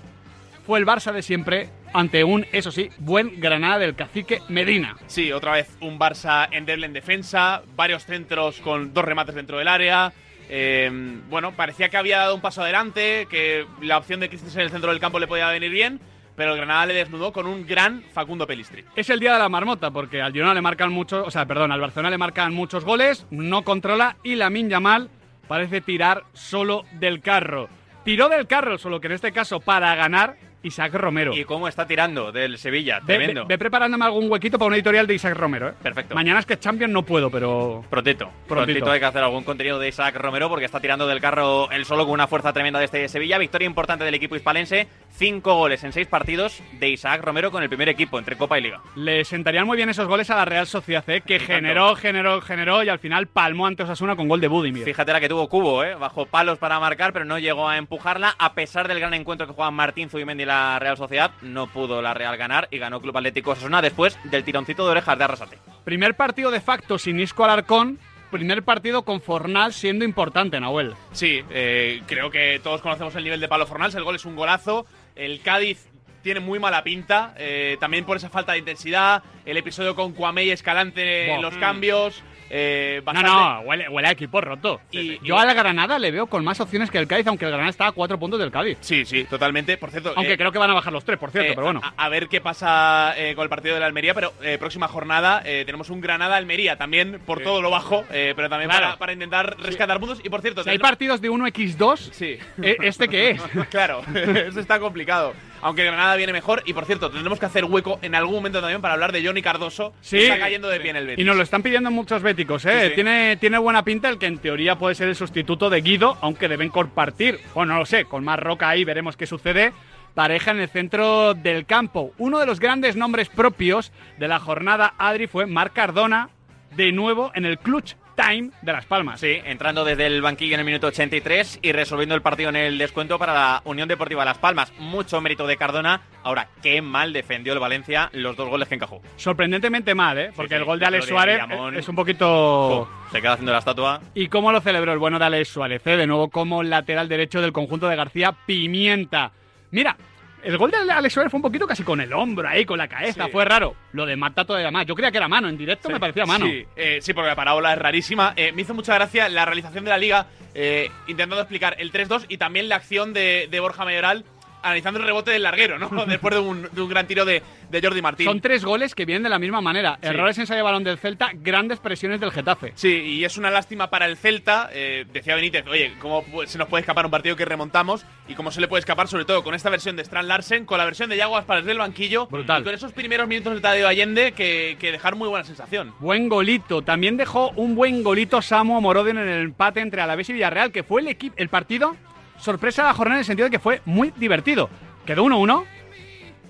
[SPEAKER 1] Fue el Barça de siempre ante un, eso sí, buen Granada del cacique Medina.
[SPEAKER 4] Sí, otra vez un Barça endeble en defensa, varios centros con dos remates dentro del área. Eh, bueno, parecía que había dado un paso adelante, que la opción de Christensen en el centro del campo le podía venir bien, pero el Granada le desnudó con un gran Facundo Pelistri.
[SPEAKER 1] Es el día de la marmota, porque al Girona le marcan muchos, o sea, perdón, al Barcelona le marcan muchos goles, no controla y la Yamal parece tirar solo del carro. Tiró del carro, solo que en este caso para ganar Isaac Romero.
[SPEAKER 3] ¿Y cómo está tirando del Sevilla?
[SPEAKER 1] Ve,
[SPEAKER 3] Tremendo.
[SPEAKER 1] ve- ve preparándome algún huequito para un editorial de Isaac Romero, ¿eh?
[SPEAKER 3] Perfecto.
[SPEAKER 1] Mañana es que Champions no puedo, pero...
[SPEAKER 3] Prontito. Prontito hay que hacer algún contenido de Isaac Romero porque está tirando del carro él solo con una fuerza tremenda de este Sevilla. Victoria importante del equipo hispalense. Cinco goles en seis partidos de Isaac Romero con el primer equipo entre Copa y Liga.
[SPEAKER 1] Le sentarían muy bien esos goles a la Real Sociedad, ¿eh? que generó, generó, generó y al final palmó ante Osasuna con gol de Budimir.
[SPEAKER 3] Fíjate la que tuvo Cubo, ¿eh? bajo palos para marcar, pero no llegó a empujarla. A pesar del gran encuentro que juegan Martín Zubimendi y la Real Sociedad, no pudo la Real ganar y ganó Club Atlético Osasuna después del tironcito de orejas de Arrasate.
[SPEAKER 1] Primer partido de facto sin Isco Alarcón, primer partido con Fornal siendo importante, Nahuel.
[SPEAKER 4] Sí, eh, creo que todos conocemos el nivel de Pablo Fornals. El gol es un golazo. El Cádiz tiene muy mala pinta, eh, también por esa falta de intensidad. El episodio con Cuamé y Escalante en los cambios. Eh,
[SPEAKER 1] No,
[SPEAKER 4] bastante-
[SPEAKER 1] no, huele, huele a equipo roto.
[SPEAKER 4] Y-
[SPEAKER 1] Yo a la Granada le veo con más opciones que el Cádiz, aunque el Granada está a cuatro puntos del Cádiz.
[SPEAKER 4] Sí, sí, totalmente. Por cierto,
[SPEAKER 1] Aunque
[SPEAKER 4] eh,
[SPEAKER 1] creo que van a bajar los tres, por cierto,
[SPEAKER 4] Eh,
[SPEAKER 1] pero bueno.
[SPEAKER 4] A, a ver qué pasa eh, con el partido de la Almería, pero eh, próxima jornada eh, tenemos un Granada-Almería también por
[SPEAKER 1] Sí.
[SPEAKER 4] todo lo bajo, eh, pero también
[SPEAKER 1] Claro.
[SPEAKER 4] para, para intentar rescatar puntos. Y por cierto,
[SPEAKER 1] Si hay partidos de 1x2,
[SPEAKER 4] Sí.
[SPEAKER 1] ¿e- ¿este qué es?
[SPEAKER 4] claro, eso está complicado. Aunque Granada viene mejor. Y por cierto, tendremos que hacer hueco en algún momento también para hablar de Johnny Cardoso,
[SPEAKER 1] Sí.
[SPEAKER 4] que está cayendo de pie en el Betis.
[SPEAKER 1] Y nos lo están pidiendo muchos béticos, ¿eh?
[SPEAKER 4] Sí, sí.
[SPEAKER 1] Tiene, tiene buena pinta el que en teoría puede ser el sustituto de Guido, aunque deben compartir, o no lo sé, con más roca ahí veremos qué sucede. Pareja en el centro del campo. Uno de los grandes nombres propios de la jornada, Adri, fue Marc Cardona, de nuevo en el clutch time de Las Palmas.
[SPEAKER 3] Sí, entrando desde el banquillo en el minuto 83 y resolviendo el partido en el descuento para la Unión Deportiva Las Palmas. Mucho mérito de Cardona. Ahora, qué mal defendió el Valencia los dos goles que encajó.
[SPEAKER 1] Sorprendentemente mal, ¿eh? Porque
[SPEAKER 3] sí,
[SPEAKER 1] el gol de Alex Suárez es un poquito...
[SPEAKER 3] Se queda haciendo la estatua.
[SPEAKER 1] ¿Y cómo lo celebró el bueno de Alex Suárez? eh? De nuevo como lateral derecho del conjunto de García Pimienta. Mira, el gol de Alex Suárez fue un poquito casi con el hombro ahí, con la cabeza.
[SPEAKER 4] Sí.
[SPEAKER 1] Fue raro. Lo de Marta todavía más. Yo creía que era mano. En directo me parecía mano.
[SPEAKER 4] Sí, eh, sí, porque la parábola es rarísima. Eh, me hizo mucha gracia la realización de la liga, eh, intentando explicar el 3-2 y también la acción de, de Borja Mayoral analizando el rebote del larguero, ¿no? Después de un, de un gran tiro de, de Jordi Martín.
[SPEAKER 1] Son tres goles que vienen de la misma manera.
[SPEAKER 4] Sí.
[SPEAKER 1] Errores en de balón del Celta, grandes presiones del Getafe.
[SPEAKER 4] Sí, y es una lástima para el Celta. eh, decía Benítez, oye, ¿cómo se nos puede escapar un partido que remontamos? Y cómo se le puede escapar, sobre todo con esta versión de Strand Larsen, con la versión de Yago Aspas del banquillo.
[SPEAKER 1] Brutal.
[SPEAKER 4] Y con esos primeros minutos del Tadeo Allende que, que dejar muy buena sensación.
[SPEAKER 1] Buen golito. También dejó un buen golito Samu Morodin en el empate entre Alavés y Villarreal, que fue el, equipo, el partido sorpresa de la jornada en el sentido de que fue muy divertido. Quedó 1-1,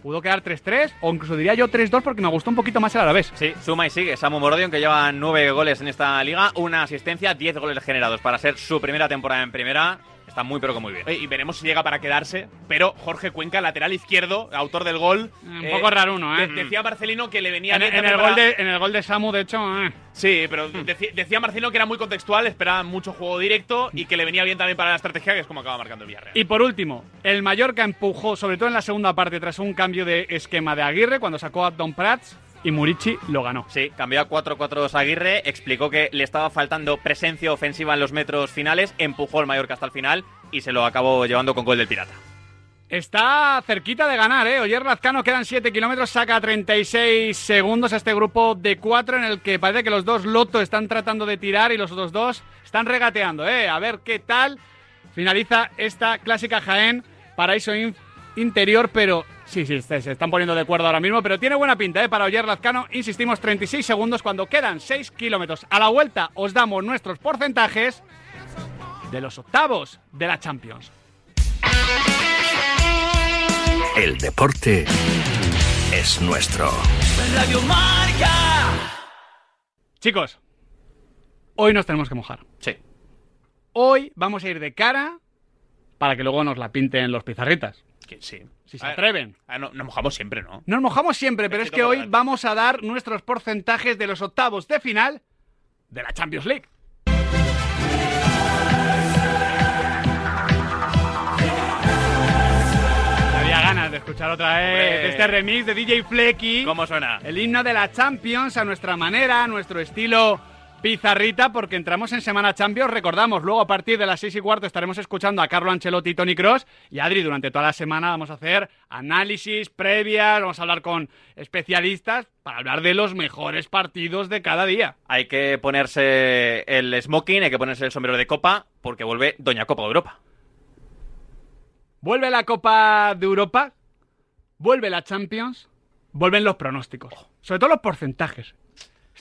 [SPEAKER 1] pudo quedar 3-3, o incluso diría yo 3-2 porque me gustó un poquito más el Alavés.
[SPEAKER 3] Sí, suma y sigue. Samu Morodion, que lleva nueve goles en esta liga, una asistencia, diez goles generados para ser su primera temporada en primera. Está muy, pero que muy bien.
[SPEAKER 4] Y veremos si llega para quedarse. Pero Jorge Cuenca, lateral izquierdo, autor del gol.
[SPEAKER 1] Un poco raro uno, ¿eh?
[SPEAKER 4] de- decía Marcelino que le venía
[SPEAKER 1] En,
[SPEAKER 4] bien
[SPEAKER 1] en el
[SPEAKER 4] también
[SPEAKER 1] gol
[SPEAKER 4] para-
[SPEAKER 1] de, en el gol de Samu, de hecho, eh.
[SPEAKER 4] Sí, pero deci- decía Marcelino que era muy contextual, esperaba mucho juego directo y que le venía bien también para la estrategia, que es como acaba marcando el Villarreal.
[SPEAKER 1] Y por último, el Mallorca empujó, sobre todo en la segunda parte, tras un cambio de esquema de Aguirre, cuando sacó a Don Prats y Murici lo ganó.
[SPEAKER 3] Sí, cambió a 4-4-2 Aguirre, explicó que le estaba faltando presencia ofensiva en los metros finales, empujó el Mallorca hasta el final y se lo acabó llevando con gol del Pirata.
[SPEAKER 1] Está cerquita de ganar, ¿eh? Oyer Lazcano quedan 7 kilómetros, saca 36 segundos a este grupo de 4 en el que parece que los dos Loto están tratando de tirar y los otros dos están regateando, ¿eh? A ver qué tal finaliza esta clásica Jaén Paraíso interior, pero sí, sí, se están poniendo de acuerdo ahora mismo, pero tiene buena pinta, ¿eh? Para Oyer Lazcano, insistimos, 36 segundos cuando quedan 6 kilómetros. A la vuelta os damos nuestros porcentajes de los octavos de la Champions.
[SPEAKER 2] El deporte es nuestro.
[SPEAKER 15] Radio Marca.
[SPEAKER 1] Chicos, hoy nos tenemos que mojar.
[SPEAKER 3] Sí.
[SPEAKER 1] Hoy vamos a ir de cara para que luego nos la pinten los pizarritas.
[SPEAKER 4] Sí.
[SPEAKER 1] Si se
[SPEAKER 4] Ah,
[SPEAKER 1] atreven.
[SPEAKER 4] ah, no, nos mojamos siempre, ¿no?
[SPEAKER 1] Nos mojamos siempre, pero es que hoy vamos a dar nuestros porcentajes de los octavos de final de la Champions League. De escuchar otra vez
[SPEAKER 3] Hombre.
[SPEAKER 1] este remix de DJ Flecky.
[SPEAKER 3] ¿Cómo suena?
[SPEAKER 1] El himno de la Champions a nuestra manera, a nuestro estilo pizarrita, porque entramos en Semana Champions. Recordamos, luego a partir de las seis y cuarto estaremos escuchando a Carlo Ancelotti y Tony Cross. Y Adri, durante toda la semana vamos a hacer análisis previas, vamos a hablar con especialistas para hablar de los mejores partidos de cada día.
[SPEAKER 3] Hay que ponerse el smoking, hay que ponerse el sombrero de copa, porque vuelve Doña Copa de Europa.
[SPEAKER 1] Vuelve la Copa de Europa, vuelve la Champions, vuelven los pronósticos. Sobre todo los porcentajes.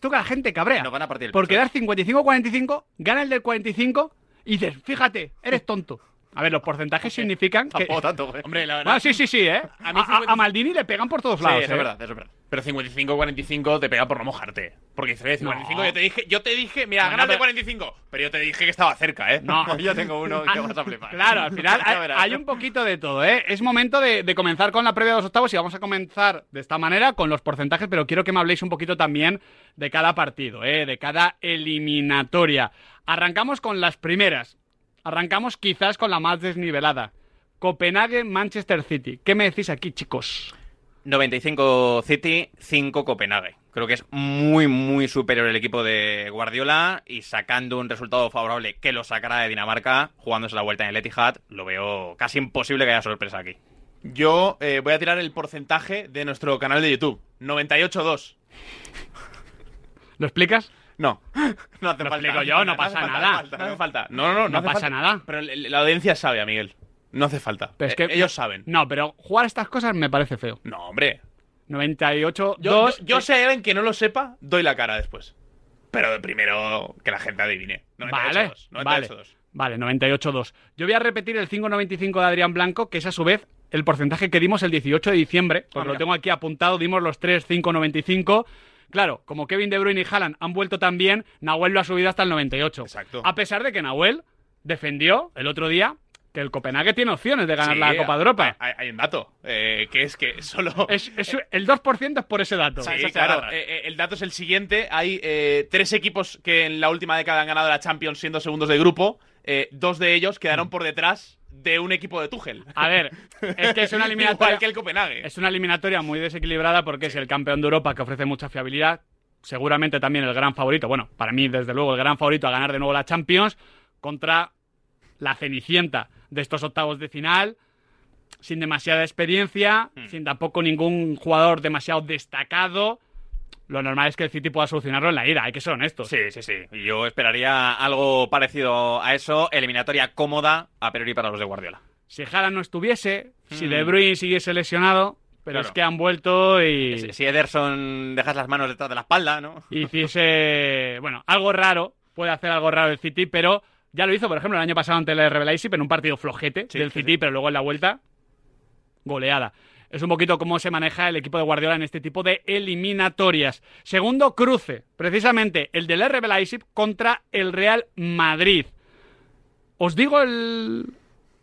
[SPEAKER 1] Esto que la gente cabrea.
[SPEAKER 3] Nos van a partir el
[SPEAKER 1] Porque das 55-45, gana el del 45 y dices, fíjate, eres tonto. A ver, los porcentajes significan que...
[SPEAKER 3] Tampoco tanto, güey.
[SPEAKER 4] Hombre, la verdad.
[SPEAKER 1] Ah, sí, sí, sí, ¿eh?
[SPEAKER 4] A
[SPEAKER 1] A,
[SPEAKER 4] mí
[SPEAKER 1] a-
[SPEAKER 4] 50
[SPEAKER 1] a Maldini le pegan por todos
[SPEAKER 3] Sí,
[SPEAKER 1] lados.
[SPEAKER 3] eso
[SPEAKER 1] ¿eh?
[SPEAKER 3] es verdad, eso es verdad.
[SPEAKER 4] Pero 55-45 te pega por no mojarte. Porque dice, "Eh, 55
[SPEAKER 1] No.
[SPEAKER 4] yo te dije, yo te dije, mira, ganas
[SPEAKER 1] no,
[SPEAKER 4] de
[SPEAKER 1] pero-
[SPEAKER 4] 45. Pero yo te dije que estaba cerca, ¿eh?
[SPEAKER 1] No,
[SPEAKER 3] yo tengo uno que vas a flipar.
[SPEAKER 1] Claro, al final hay un poquito de todo, ¿eh? Es momento de, de comenzar con la previa de los octavos y vamos a comenzar de esta manera con los porcentajes, pero quiero que me habléis un poquito también de cada partido, ¿eh? De cada eliminatoria. Arrancamos con las primeras. Arrancamos quizás con la más desnivelada. Copenhague-Manchester City. ¿Qué me decís aquí, chicos?
[SPEAKER 3] 95 City, 5 Copenhague. Creo que es muy, muy superior el equipo de Guardiola y sacando un resultado favorable que lo sacará de Dinamarca, jugándose la vuelta en el Etihad, lo veo casi imposible que haya sorpresa aquí.
[SPEAKER 4] Yo eh, voy a tirar el porcentaje de nuestro canal de YouTube. 98-2.
[SPEAKER 1] ¿Lo explicas?
[SPEAKER 4] No.
[SPEAKER 3] No hace
[SPEAKER 1] Lo
[SPEAKER 3] falta.
[SPEAKER 1] explico yo, no pasa
[SPEAKER 4] falta,
[SPEAKER 1] nada.
[SPEAKER 4] No hace falta. No, no, no.
[SPEAKER 1] No
[SPEAKER 4] hace
[SPEAKER 1] pasa
[SPEAKER 4] falta.
[SPEAKER 1] nada.
[SPEAKER 4] Pero la audiencia sabe, Miguel. No hace falta.
[SPEAKER 1] Pero es
[SPEAKER 4] Eh,
[SPEAKER 1] que-
[SPEAKER 4] ellos saben.
[SPEAKER 1] No, pero jugar estas cosas me parece feo.
[SPEAKER 4] No, hombre.
[SPEAKER 1] 98
[SPEAKER 4] Yo,
[SPEAKER 1] 2
[SPEAKER 4] yo, yo si hay alguien que no lo sepa, doy la cara después. Pero primero que la gente adivine. 98-2.
[SPEAKER 1] Vale,
[SPEAKER 4] 98-2.
[SPEAKER 1] vale, vale, 98-2. Yo voy a repetir el 5.95 de Adrián Blanco, que es a su vez el porcentaje que dimos el 18 de diciembre, porque
[SPEAKER 4] Ah,
[SPEAKER 1] lo tengo aquí apuntado, dimos los 3 5.95. Claro, como Kevin De Bruyne y Haaland han vuelto también, Nahuel lo ha subido hasta el 98.
[SPEAKER 4] Exacto.
[SPEAKER 1] A pesar de que Nahuel defendió el otro día que el Copenhague tiene opciones de ganar
[SPEAKER 4] Sí,
[SPEAKER 1] la Copa de Europa.
[SPEAKER 4] Hay, hay un dato, eh, que es que solo...
[SPEAKER 1] Es, es- el 2% es por ese dato.
[SPEAKER 4] Sí, claro. eh, eh, el dato es el siguiente. Hay eh, tres equipos que en la última década han ganado la Champions siendo segundos de grupo. Eh, dos de ellos quedaron por detrás de un equipo de Tuchel.
[SPEAKER 1] A ver, es que es una eliminatoria.
[SPEAKER 4] Igual que el Copenhague.
[SPEAKER 1] Es una eliminatoria muy desequilibrada porque es el campeón de Europa que ofrece mucha fiabilidad. Seguramente también el gran favorito, bueno, para mí desde luego el gran favorito a ganar de nuevo la Champions contra la cenicienta de estos octavos de final, sin demasiada experiencia,
[SPEAKER 3] Hmm.
[SPEAKER 1] sin tampoco ningún jugador demasiado destacado. Lo normal es que el City pueda solucionarlo en la ida, hay que ser honestos.
[SPEAKER 3] Sí, sí, sí. Yo esperaría algo parecido a eso, eliminatoria cómoda a priori para los de Guardiola.
[SPEAKER 1] Si Haaland no estuviese, si. De Bruyne siguiese lesionado, pero
[SPEAKER 3] Claro.
[SPEAKER 1] es que han vuelto y...
[SPEAKER 3] Si- Si Ederson dejas las manos detrás de la espalda, ¿no?
[SPEAKER 1] hiciese, bueno, algo raro, puede hacer algo raro el City, pero ya lo hizo, por ejemplo, el año pasado ante el Leipzig en un partido flojete del City, pero luego en la vuelta, goleada. Es un poquito cómo se maneja el equipo de Guardiola en este tipo de eliminatorias. Segundo cruce, precisamente el del RB Leipzig contra el Real Madrid. Os digo el,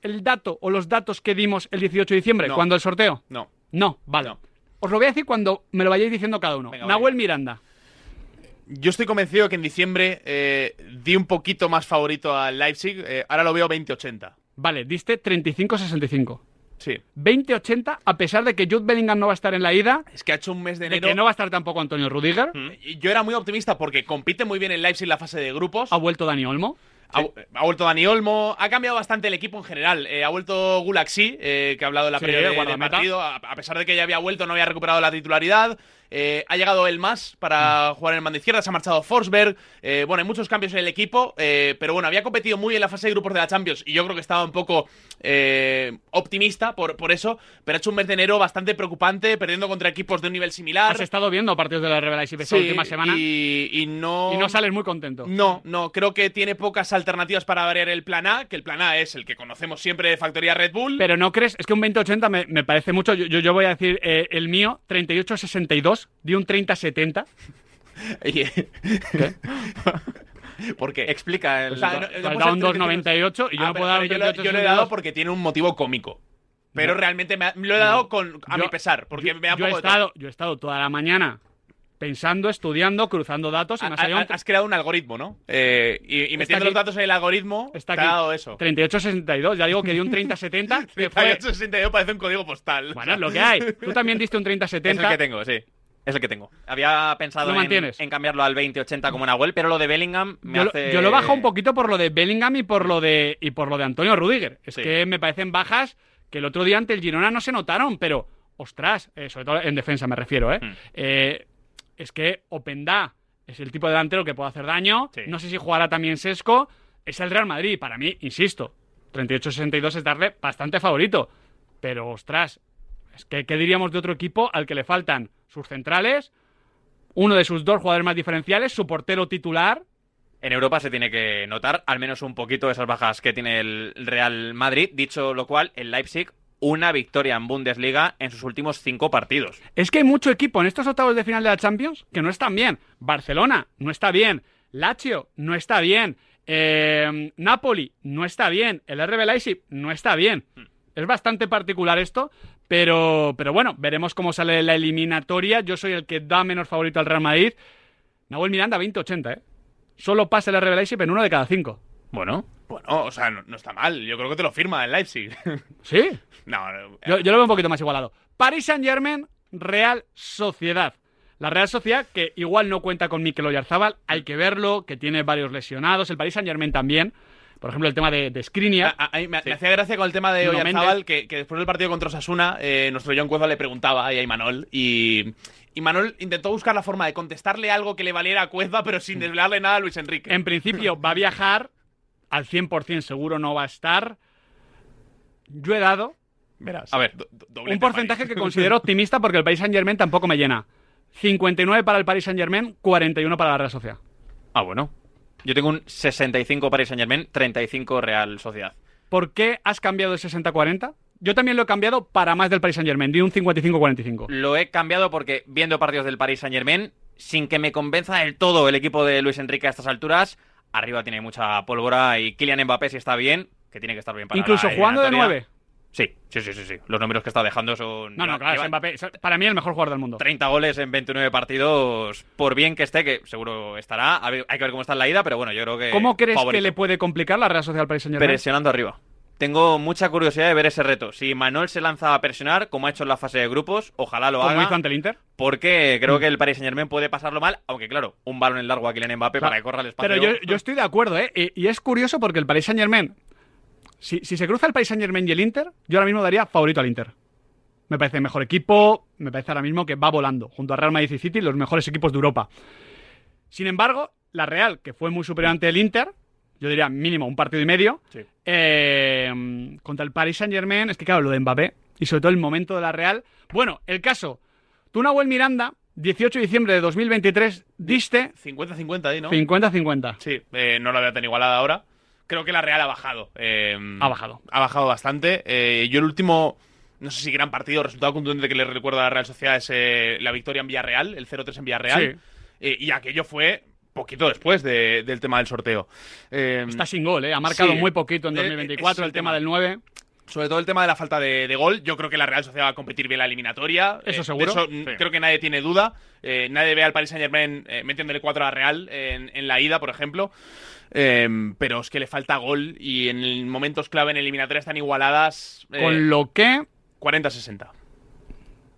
[SPEAKER 1] el dato o los datos que dimos el 18 de diciembre,
[SPEAKER 4] No.
[SPEAKER 1] cuando el sorteo.
[SPEAKER 4] No.
[SPEAKER 1] No, vale. Os lo voy a decir cuando me lo vayáis diciendo cada uno.
[SPEAKER 4] Venga,
[SPEAKER 1] Nahuel Miranda.
[SPEAKER 4] Yo estoy convencido que en diciembre eh, di un poquito más favorito al Leipzig. eh, ahora lo veo 20-80.
[SPEAKER 1] Vale, diste 35-65.
[SPEAKER 4] Sí.
[SPEAKER 1] 20-80, a pesar de que Jude Bellingham no va a estar en la ida,
[SPEAKER 4] Es que ha hecho un mes de
[SPEAKER 1] de
[SPEAKER 4] enero.
[SPEAKER 1] que no va a estar tampoco Antonio Rudiger,
[SPEAKER 4] Y Yo era muy optimista porque compite muy bien el Leipzig en la fase de grupos.
[SPEAKER 1] ha vuelto Dani Olmo.
[SPEAKER 4] Ha, ha vuelto Dani Olmo, ha cambiado bastante el equipo en general. Eh, ha vuelto Gulaxi, eh, que ha hablado en la
[SPEAKER 1] Sí,
[SPEAKER 4] previa de- partido. A, a pesar de que ya había vuelto, no había recuperado la titularidad. Eh, ha llegado el más para jugar en el mando izquierda, se ha marchado Forsberg. Eh, bueno, hay muchos cambios en el equipo, eh, pero bueno, había competido muy en la fase de grupos de la Champions y yo creo que estaba un poco optimista por, por eso, pero ha hecho un mes de enero bastante preocupante, perdiendo contra equipos de un nivel similar.
[SPEAKER 1] Has estado viendo partidos de la Revelation esta
[SPEAKER 4] Sí,
[SPEAKER 1] última semana
[SPEAKER 4] y, y no...
[SPEAKER 1] y no sales muy contento.
[SPEAKER 4] No, no, creo que tiene pocas alternativas para variar el plan A, que el plan A es el que conocemos siempre de Factoría Red Bull.
[SPEAKER 1] Pero no crees, es que un 20-80 me, me parece mucho. Yo, yo, voy a decir el mío, 38-62, di un 30-70.
[SPEAKER 4] ¿Por qué?
[SPEAKER 3] Explica el.
[SPEAKER 4] O sea, no- no
[SPEAKER 1] da un
[SPEAKER 4] ser
[SPEAKER 1] 2.98 y yo
[SPEAKER 4] Ah,
[SPEAKER 1] no puedo dar un
[SPEAKER 4] yo, le- yo le he
[SPEAKER 1] 38-62.
[SPEAKER 4] dado porque tiene un motivo cómico. Pero
[SPEAKER 1] No.
[SPEAKER 4] realmente me ha- lo he dado con, a
[SPEAKER 1] Yo-
[SPEAKER 4] mi pesar, porque me da
[SPEAKER 1] yo he, estado, yo he estado toda la mañana pensando, estudiando, cruzando datos y me ha
[SPEAKER 4] Ha- ha-
[SPEAKER 1] un
[SPEAKER 4] Has creado un algoritmo, ¿no? Eh, y, y metiendo
[SPEAKER 1] aquí.
[SPEAKER 4] los datos en el algoritmo,
[SPEAKER 1] Está
[SPEAKER 4] te ha dado eso.
[SPEAKER 1] 38-62, ya digo que di un 30-70. que fue...
[SPEAKER 4] 3862 parece un código postal.
[SPEAKER 1] Bueno, es lo que hay. Tú también diste un 30-70.
[SPEAKER 3] Es el que tengo, sí. Es el que tengo. Había pensado
[SPEAKER 1] Lo
[SPEAKER 3] en, cambiarlo al 20-80 como Nahuel, pero lo de Bellingham me
[SPEAKER 1] Yo, lo-
[SPEAKER 3] hace.
[SPEAKER 1] yo lo bajo un poquito por lo de Bellingham y por lo de y por lo de Antonio Rudiger. Es
[SPEAKER 3] Sí.
[SPEAKER 1] que me parecen bajas que el otro día ante el Girona no se notaron, pero ostras, eh, sobre todo en defensa me refiero, ¿eh?
[SPEAKER 3] Hmm.
[SPEAKER 1] Eh, es que Openda es el tipo de delantero que puede hacer daño.
[SPEAKER 3] Sí.
[SPEAKER 1] No sé si jugará también Sesco. Es el Real Madrid. Para mí, insisto, 38-62 es darle bastante favorito. Pero ostras, es que ¿qué diríamos de otro equipo al que le faltan sus centrales, uno de sus dos jugadores más diferenciales, su portero titular?
[SPEAKER 3] En Europa se tiene que notar al menos un poquito esas bajas que tiene el Real Madrid. Dicho lo cual, el Leipzig, una victoria en Bundesliga en sus últimos cinco partidos.
[SPEAKER 1] Es que hay mucho equipo en estos octavos de final de la Champions que no están bien. Barcelona no está bien. Lazio no está bien. Eh, Napoli no está bien. El RB Leipzig no está bien. Es bastante particular esto, pero, pero bueno, veremos cómo sale la eliminatoria. Yo soy el que da menos favorito al Real Madrid. Nahuel Miranda 20-80, ¿eh? Solo pasa el RB Leipzig en uno de cada cinco.
[SPEAKER 3] Bueno.
[SPEAKER 4] Bueno, o sea, no, no está mal. Yo creo que te lo firma el Leipzig.
[SPEAKER 1] ¿Sí?
[SPEAKER 4] no, no,
[SPEAKER 1] Yo, yo lo veo un poquito más igualado. Paris Saint Germain, Real Sociedad. La Real Sociedad, que igual no cuenta con Mikel Oyarzabal, hay que verlo, que tiene varios lesionados. El Paris Saint Germain también. Por ejemplo, el tema de, de Skriniar.
[SPEAKER 4] A- a- a mí me, me hacía gracia con el tema de Oyarzabal, que, que después del partido contra Osasuna, eh, nuestro John Cueva le preguntaba ahí a Imanol, y, y Manol intentó buscar la forma de contestarle algo que le valiera a Cueva, pero sin desvelarle nada a Luis Enrique.
[SPEAKER 1] En principio va a viajar, al 100% seguro no va a estar. Yo he dado
[SPEAKER 4] Verás.
[SPEAKER 3] A ver,
[SPEAKER 1] un porcentaje que considero optimista porque el Paris Saint Germain tampoco me llena. 59 para el Paris Saint Germain, 41 para la Real Sociedad.
[SPEAKER 3] Ah, bueno. Yo tengo un 65 Paris Saint Germain, 35 Real Sociedad.
[SPEAKER 1] ¿Por qué has cambiado de 60-40? Yo también lo he cambiado para más del Paris Saint Germain, di un 55-45.
[SPEAKER 3] Lo he cambiado porque viendo partidos del Paris Saint Germain, sin que me convenza del todo el equipo de Luis Enrique a estas alturas, arriba tiene mucha pólvora y Kylian Mbappé si está bien, que tiene que estar bien para
[SPEAKER 1] Incluso
[SPEAKER 3] la
[SPEAKER 1] jugando de
[SPEAKER 3] eliminatoria.
[SPEAKER 1] 9.
[SPEAKER 3] Sí, sí, sí, sí, sí. Los números que está dejando son...
[SPEAKER 1] No, no, claro, es Mbappé. Para mí el mejor jugador del mundo.
[SPEAKER 3] 30 goles en 29 partidos, por bien que esté, que seguro estará. Hay que ver cómo está en la ida, pero bueno, yo creo que...
[SPEAKER 1] ¿Cómo crees
[SPEAKER 3] favorito.
[SPEAKER 1] que le puede complicar la Real Sociedad al Paris Saint Germain?
[SPEAKER 3] Presionando arriba. Tengo mucha curiosidad de ver ese reto. Si Manuel se lanza a presionar, como ha hecho en la fase de grupos, ojalá lo haga.
[SPEAKER 1] hizo ante el Inter.
[SPEAKER 3] Porque creo que el Paris Saint Germain puede pasarlo mal, aunque claro, un balón en largo a Kylian Mbappé para que corra el espacio.
[SPEAKER 1] Pero yo, yo estoy de acuerdo, ¿eh? Y, y es curioso porque el Paris Saint Germain, si, si se cruza el Paris Saint Germain y el Inter, yo ahora mismo daría favorito al Inter. Me parece mejor equipo, me parece ahora mismo que va volando, junto a Real Madrid y City, los mejores equipos de Europa. Sin embargo, la Real, que fue muy superior ante el Inter, yo diría mínimo un partido y medio,
[SPEAKER 3] Sí.
[SPEAKER 1] eh, contra el Paris Saint Germain, es que claro, lo de Mbappé, y sobre todo el momento de la Real. Bueno, el caso, tú Nahuel Miranda, 18 de diciembre de 2023, diste
[SPEAKER 4] 50-50 ahí, ¿no?
[SPEAKER 1] 50-50.
[SPEAKER 4] Sí, eh, no la veo tan igualada ahora. Creo que la Real ha bajado. eh,
[SPEAKER 1] Ha bajado.
[SPEAKER 4] Ha bajado bastante. Eh, yo el último, no sé si gran partido, resultado contundente que le recuerdo a la Real Sociedad es eh, la victoria en Villarreal, el 0-3 en Villarreal. Eh, y aquello fue poquito después de- del tema del sorteo. Eh,
[SPEAKER 1] Está sin gol, ¿eh? Ha marcado
[SPEAKER 4] sí.
[SPEAKER 1] muy poquito en
[SPEAKER 4] Eh,
[SPEAKER 1] 2024
[SPEAKER 4] ese es
[SPEAKER 1] el tema del 9.
[SPEAKER 4] Sobre todo el tema de la falta de, de gol. Yo creo que la Real Sociedad va a competir bien la eliminatoria.
[SPEAKER 1] Eso
[SPEAKER 4] Eh,
[SPEAKER 1] seguro.
[SPEAKER 4] eso,
[SPEAKER 1] Sí.
[SPEAKER 4] Creo que nadie tiene duda. Eh, nadie ve al Paris Saint Germain eh, metiéndole 4 a la Real en, en la ida, por ejemplo. Eh, pero es que le falta gol y en momentos clave en eliminatoria están igualadas. eh,
[SPEAKER 1] Con lo que.
[SPEAKER 4] 40-60.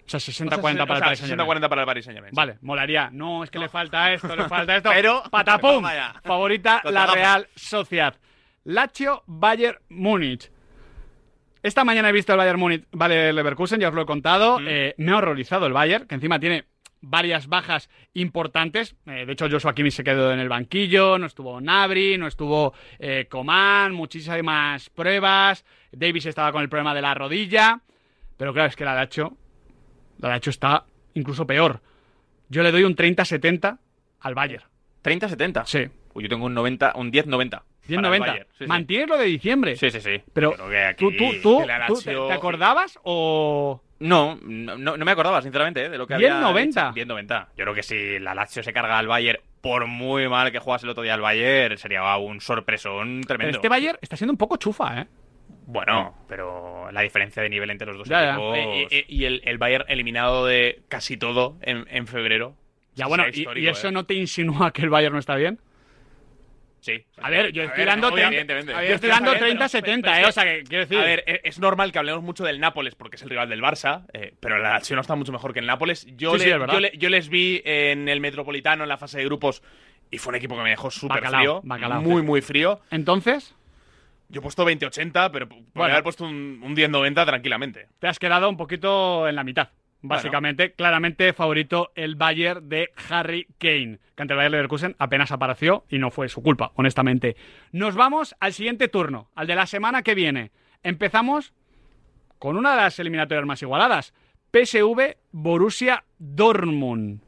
[SPEAKER 1] O sea, 60-40
[SPEAKER 4] O sea,
[SPEAKER 1] para el
[SPEAKER 4] o sea,
[SPEAKER 1] Paris Saint Germain.
[SPEAKER 4] 60-40 para el Paris Saint Germain.
[SPEAKER 1] Vale, molaría. No, es que le falta esto, le falta esto.
[SPEAKER 3] Pero-
[SPEAKER 1] patapum. Favorita la. Real Sociedad. Lazio Bayern Múnich. Esta mañana he visto el Bayern Múnich, vale Leverkusen, ya os lo he contado.
[SPEAKER 3] Mm.
[SPEAKER 1] Eh, me ha horrorizado el Bayern, que encima tiene varias bajas importantes. Eh, de hecho, Joshua Kimmich se quedó en el banquillo, no estuvo Nabri, no estuvo eh, Coman, muchísimas pruebas. Davis estaba con el problema de la rodilla. Pero claro, es que la Lacho, la Lacho está incluso peor. Yo le doy un 30-70 al Bayern.
[SPEAKER 3] ¿30-70?
[SPEAKER 1] Sí.
[SPEAKER 3] Uy, yo tengo un 90, un 10-90.
[SPEAKER 1] 10-90. ¿Mantienes lo de diciembre?
[SPEAKER 3] Sí, sí, sí.
[SPEAKER 1] Pero
[SPEAKER 3] Creo que aquí-
[SPEAKER 1] ¿tú, tú, tú,
[SPEAKER 3] que la
[SPEAKER 1] tú te, te acordabas o...?
[SPEAKER 3] No, no, me acordaba, sinceramente, ¿eh? de lo que
[SPEAKER 1] 10-90.
[SPEAKER 3] había. 10-90. Yo creo que si la Lazio se carga al Bayern, por muy mal que jugase el otro día al Bayern, sería un sorpresón
[SPEAKER 1] Pero
[SPEAKER 3] tremendo.
[SPEAKER 1] este Bayern está siendo un poco chufa, ¿eh?
[SPEAKER 3] Bueno, pero la diferencia de nivel entre los dos
[SPEAKER 1] Ya, ya.
[SPEAKER 3] equipos...
[SPEAKER 4] Eh, eh, y el, el Bayern eliminado de casi todo en, en febrero.
[SPEAKER 1] Ya bueno, y, eso
[SPEAKER 4] ¿eh?
[SPEAKER 1] no te insinúa que el Bayern no está bien?
[SPEAKER 3] Sí.
[SPEAKER 1] A ver, yo estoy dando,
[SPEAKER 4] no,
[SPEAKER 1] 30,
[SPEAKER 4] evidentemente.
[SPEAKER 1] yo estoy dando
[SPEAKER 4] Está bien, pero-
[SPEAKER 1] 30-70,
[SPEAKER 4] pero-
[SPEAKER 1] ¿eh? O sea, que quiero decir...
[SPEAKER 4] A ver, es normal que hablemos mucho del Nápoles porque es el rival del Barça, eh, pero la Lazio no está mucho mejor que el Nápoles. Yo,
[SPEAKER 1] Sí,
[SPEAKER 4] le-
[SPEAKER 1] sí,
[SPEAKER 4] yo, le- yo les vi en el Metropolitano en la fase de grupos y fue un equipo que me dejó súper frío.
[SPEAKER 1] bacalao.
[SPEAKER 4] Muy, muy frío.
[SPEAKER 1] Entonces,
[SPEAKER 4] Yo he puesto 20-80, pero podría
[SPEAKER 1] Bueno.
[SPEAKER 4] haber puesto un, un 10-90 tranquilamente.
[SPEAKER 1] te has quedado un poquito en la mitad. Básicamente, claramente favorito el Bayern de Harry Kane, que ante el Bayern Leverkusen apenas apareció y no fue su culpa, honestamente. Nos vamos al siguiente turno, al de la semana que viene. Empezamos con una de las eliminatorias más igualadas. PSV Borussia Dortmund.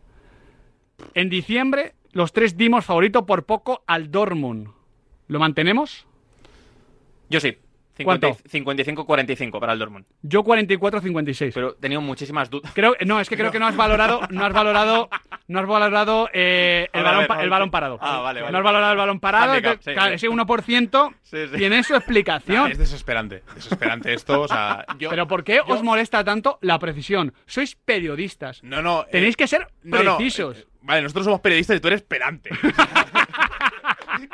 [SPEAKER 1] En diciembre, los tres dimos favorito por poco al Dortmund. ¿Lo mantenemos?
[SPEAKER 3] Yo sí.
[SPEAKER 1] ¿Cuánto?
[SPEAKER 3] 55-45 para el Dortmund.
[SPEAKER 1] Yo 44-56.
[SPEAKER 3] Pero he tenido muchísimas dudas.
[SPEAKER 1] Creo, no, es que creo que no has valorado, no has valorado, no has valorado eh, el,
[SPEAKER 3] ver,
[SPEAKER 1] balón,
[SPEAKER 3] ver,
[SPEAKER 1] el balón parado.
[SPEAKER 3] Ah, vale, vale.
[SPEAKER 1] No has valorado el balón parado.
[SPEAKER 3] Handicap,
[SPEAKER 1] que-
[SPEAKER 3] sí,
[SPEAKER 1] claro,
[SPEAKER 3] sí.
[SPEAKER 1] ese 1%
[SPEAKER 3] Sí, sí.
[SPEAKER 1] tiene su explicación.
[SPEAKER 4] Nah, es desesperante. Desesperante esto. O sea, yo,
[SPEAKER 1] Pero ¿por qué os molesta tanto la precisión? Sois periodistas.
[SPEAKER 4] No, no. eh,
[SPEAKER 1] Tenéis que ser
[SPEAKER 4] no, no,
[SPEAKER 1] precisos.
[SPEAKER 4] eh, vale, nosotros somos periodistas y tú eres perante.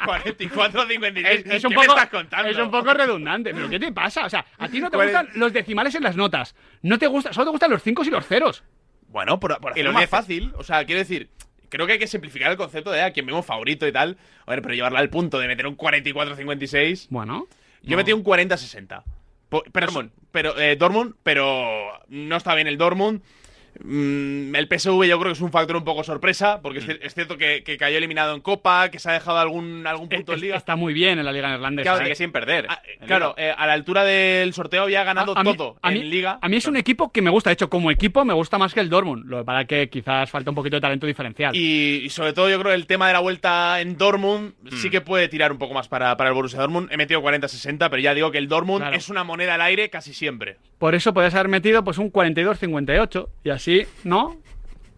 [SPEAKER 4] 44 56
[SPEAKER 1] Es, es un
[SPEAKER 4] ¿Qué
[SPEAKER 1] poco,
[SPEAKER 4] me estás contando?
[SPEAKER 1] es un poco redundante. ¿Pero qué te pasa? O sea, a ti no te
[SPEAKER 4] ¿Cuál es?
[SPEAKER 1] gustan los decimales en las notas. No te gusta, solo te gustan los 5 y los ceros.
[SPEAKER 4] Bueno, por, por hacerlo más fácil. O sea, quiero decir, creo que hay que simplificar el concepto de a quien vemos favorito y tal. A ver, pero llevarla al punto de meter un 44-56.
[SPEAKER 1] Bueno.
[SPEAKER 4] Yo metí un 40-60. Po- Pero,
[SPEAKER 3] Dortmund.
[SPEAKER 4] pero eh, Dortmund, pero no está bien el Dortmund. Mm, el PSV yo creo que es un factor un poco sorpresa, porque es
[SPEAKER 3] Mm.
[SPEAKER 4] es cierto que, que cayó eliminado en Copa, que se ha dejado algún, algún punto en Liga.
[SPEAKER 1] Está muy bien en la liga neerlandesa.
[SPEAKER 4] Claro,
[SPEAKER 1] ¿eh?
[SPEAKER 3] Sigue sin perder.
[SPEAKER 4] Ah, claro, eh, a la altura del sorteo había ganado
[SPEAKER 1] A- a mí-
[SPEAKER 4] todo
[SPEAKER 1] a mí-
[SPEAKER 4] en Liga.
[SPEAKER 1] A mí es un equipo que me gusta. De hecho, como equipo me gusta más que el Dortmund. Lo que para que quizás falta un poquito de talento diferencial.
[SPEAKER 4] Y, y sobre todo yo creo que el tema de la vuelta en Dortmund
[SPEAKER 1] Mm.
[SPEAKER 4] sí que puede tirar un poco más para, para el Borussia Dortmund. He metido 40-60, pero ya digo que el Dortmund
[SPEAKER 1] Claro.
[SPEAKER 4] es una moneda al aire casi siempre.
[SPEAKER 1] Por eso podrías haber metido pues un 42-58. Y así, ¿no?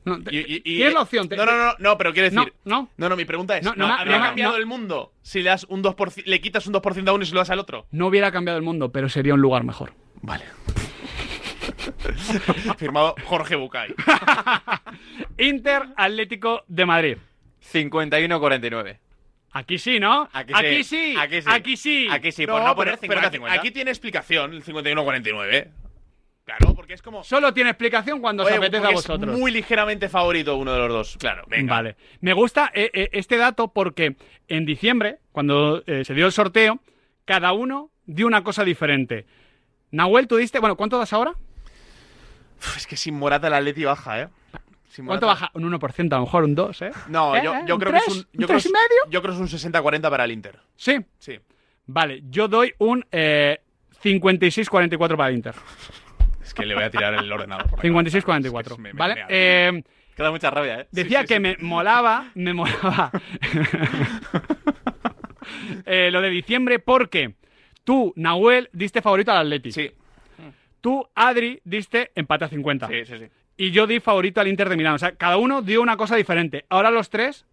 [SPEAKER 1] No, te-
[SPEAKER 4] Y- y- y-
[SPEAKER 1] Tienes la opción. te-
[SPEAKER 4] No, no, no, no, pero quiero decir.
[SPEAKER 1] No, no.
[SPEAKER 4] No, no, mi pregunta es:
[SPEAKER 1] No, no,
[SPEAKER 4] ¿no,
[SPEAKER 1] no,
[SPEAKER 4] ¿habría
[SPEAKER 1] no,
[SPEAKER 4] cambiado
[SPEAKER 1] no.
[SPEAKER 4] el mundo si le, das un 2%, le quitas un 2% a uno y se lo das al otro?
[SPEAKER 1] No hubiera cambiado el mundo, pero sería un lugar mejor.
[SPEAKER 4] Vale. Firmado Jorge Bucay.
[SPEAKER 1] Inter Atlético de Madrid.
[SPEAKER 3] 51-49.
[SPEAKER 1] Aquí sí, ¿no?
[SPEAKER 3] Aquí
[SPEAKER 1] Aquí
[SPEAKER 3] sí,
[SPEAKER 1] sí.
[SPEAKER 3] aquí sí.
[SPEAKER 1] Aquí sí.
[SPEAKER 3] Aquí sí, por no poner
[SPEAKER 4] pero, pero aquí,
[SPEAKER 3] 50-50.
[SPEAKER 4] aquí tiene explicación el 51-49. Claro, porque es como.
[SPEAKER 1] Solo tiene explicación cuando
[SPEAKER 4] Oye,
[SPEAKER 1] os apetece a
[SPEAKER 4] porque es
[SPEAKER 1] vosotros.
[SPEAKER 4] muy ligeramente favorito uno de los dos. Claro, venga.
[SPEAKER 1] Vale. Me gusta eh, eh, este dato porque en diciembre, cuando eh, se dio el sorteo, cada uno dio una cosa diferente. Nahuel, tú diste. Bueno, ¿cuánto das ahora?
[SPEAKER 4] Es que sin Morata el Atleti baja, ¿eh? Sin
[SPEAKER 1] ¿Cuánto
[SPEAKER 4] Morata-
[SPEAKER 1] baja? Un 1%, a lo mejor un 2, ¿eh?
[SPEAKER 4] No,
[SPEAKER 1] ¿Eh?
[SPEAKER 4] yo,
[SPEAKER 1] ¿Eh?
[SPEAKER 4] yo
[SPEAKER 1] ¿Un
[SPEAKER 4] creo que es un.
[SPEAKER 1] ¿Un
[SPEAKER 4] Yo creo,
[SPEAKER 1] tres y
[SPEAKER 4] es- yo creo que es un 60-40 para el Inter.
[SPEAKER 1] Sí.
[SPEAKER 4] Sí.
[SPEAKER 1] Vale, yo doy un eh, 56-44 para el Inter.
[SPEAKER 4] Es que le voy a tirar el ordenador. por la cabeza.
[SPEAKER 1] 56-44.
[SPEAKER 4] Es que me- me-
[SPEAKER 1] ¿Vale?
[SPEAKER 4] me-
[SPEAKER 1] Eh,
[SPEAKER 3] Que da mucha rabia, ¿eh?
[SPEAKER 1] Decía que me molaba, me molaba eh, lo de diciembre porque tú, Nahuel, diste favorito al Atleti.
[SPEAKER 4] Sí.
[SPEAKER 1] Tú, Adri, diste empate a 50.
[SPEAKER 3] Sí, sí, sí.
[SPEAKER 1] Y yo di favorito al Inter de Milán. O sea, cada uno dio una cosa diferente. Ahora los tres,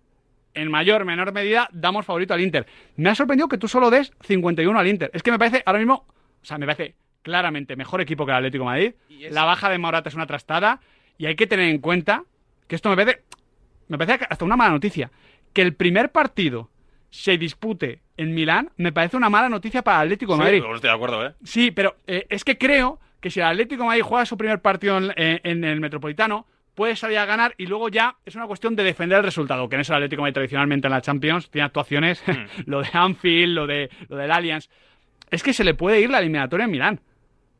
[SPEAKER 1] en mayor, menor medida, damos favorito al Inter. Me ha sorprendido que tú solo des 51 al Inter. Es que me parece ahora mismo, o sea, me parece claramente mejor equipo que el Atlético de Madrid. La baja de Morata es una trastada. Y hay que tener en cuenta que esto me parece, me parece hasta una mala noticia. Que el primer partido se dispute en Milán me parece una mala noticia para el Atlético de
[SPEAKER 3] Sí,
[SPEAKER 1] Madrid.
[SPEAKER 3] estoy de acuerdo, ¿eh?
[SPEAKER 1] Sí, pero eh, es que creo que si el Atlético de Madrid juega su primer partido en, en- en el Metropolitano, puede salir a ganar y luego ya es una cuestión de defender el resultado, que en eso el Atlético de Madrid tradicionalmente en la Champions tiene actuaciones, lo de Anfield, lo de lo del Allianz. Es que se le puede ir la eliminatoria en Milán.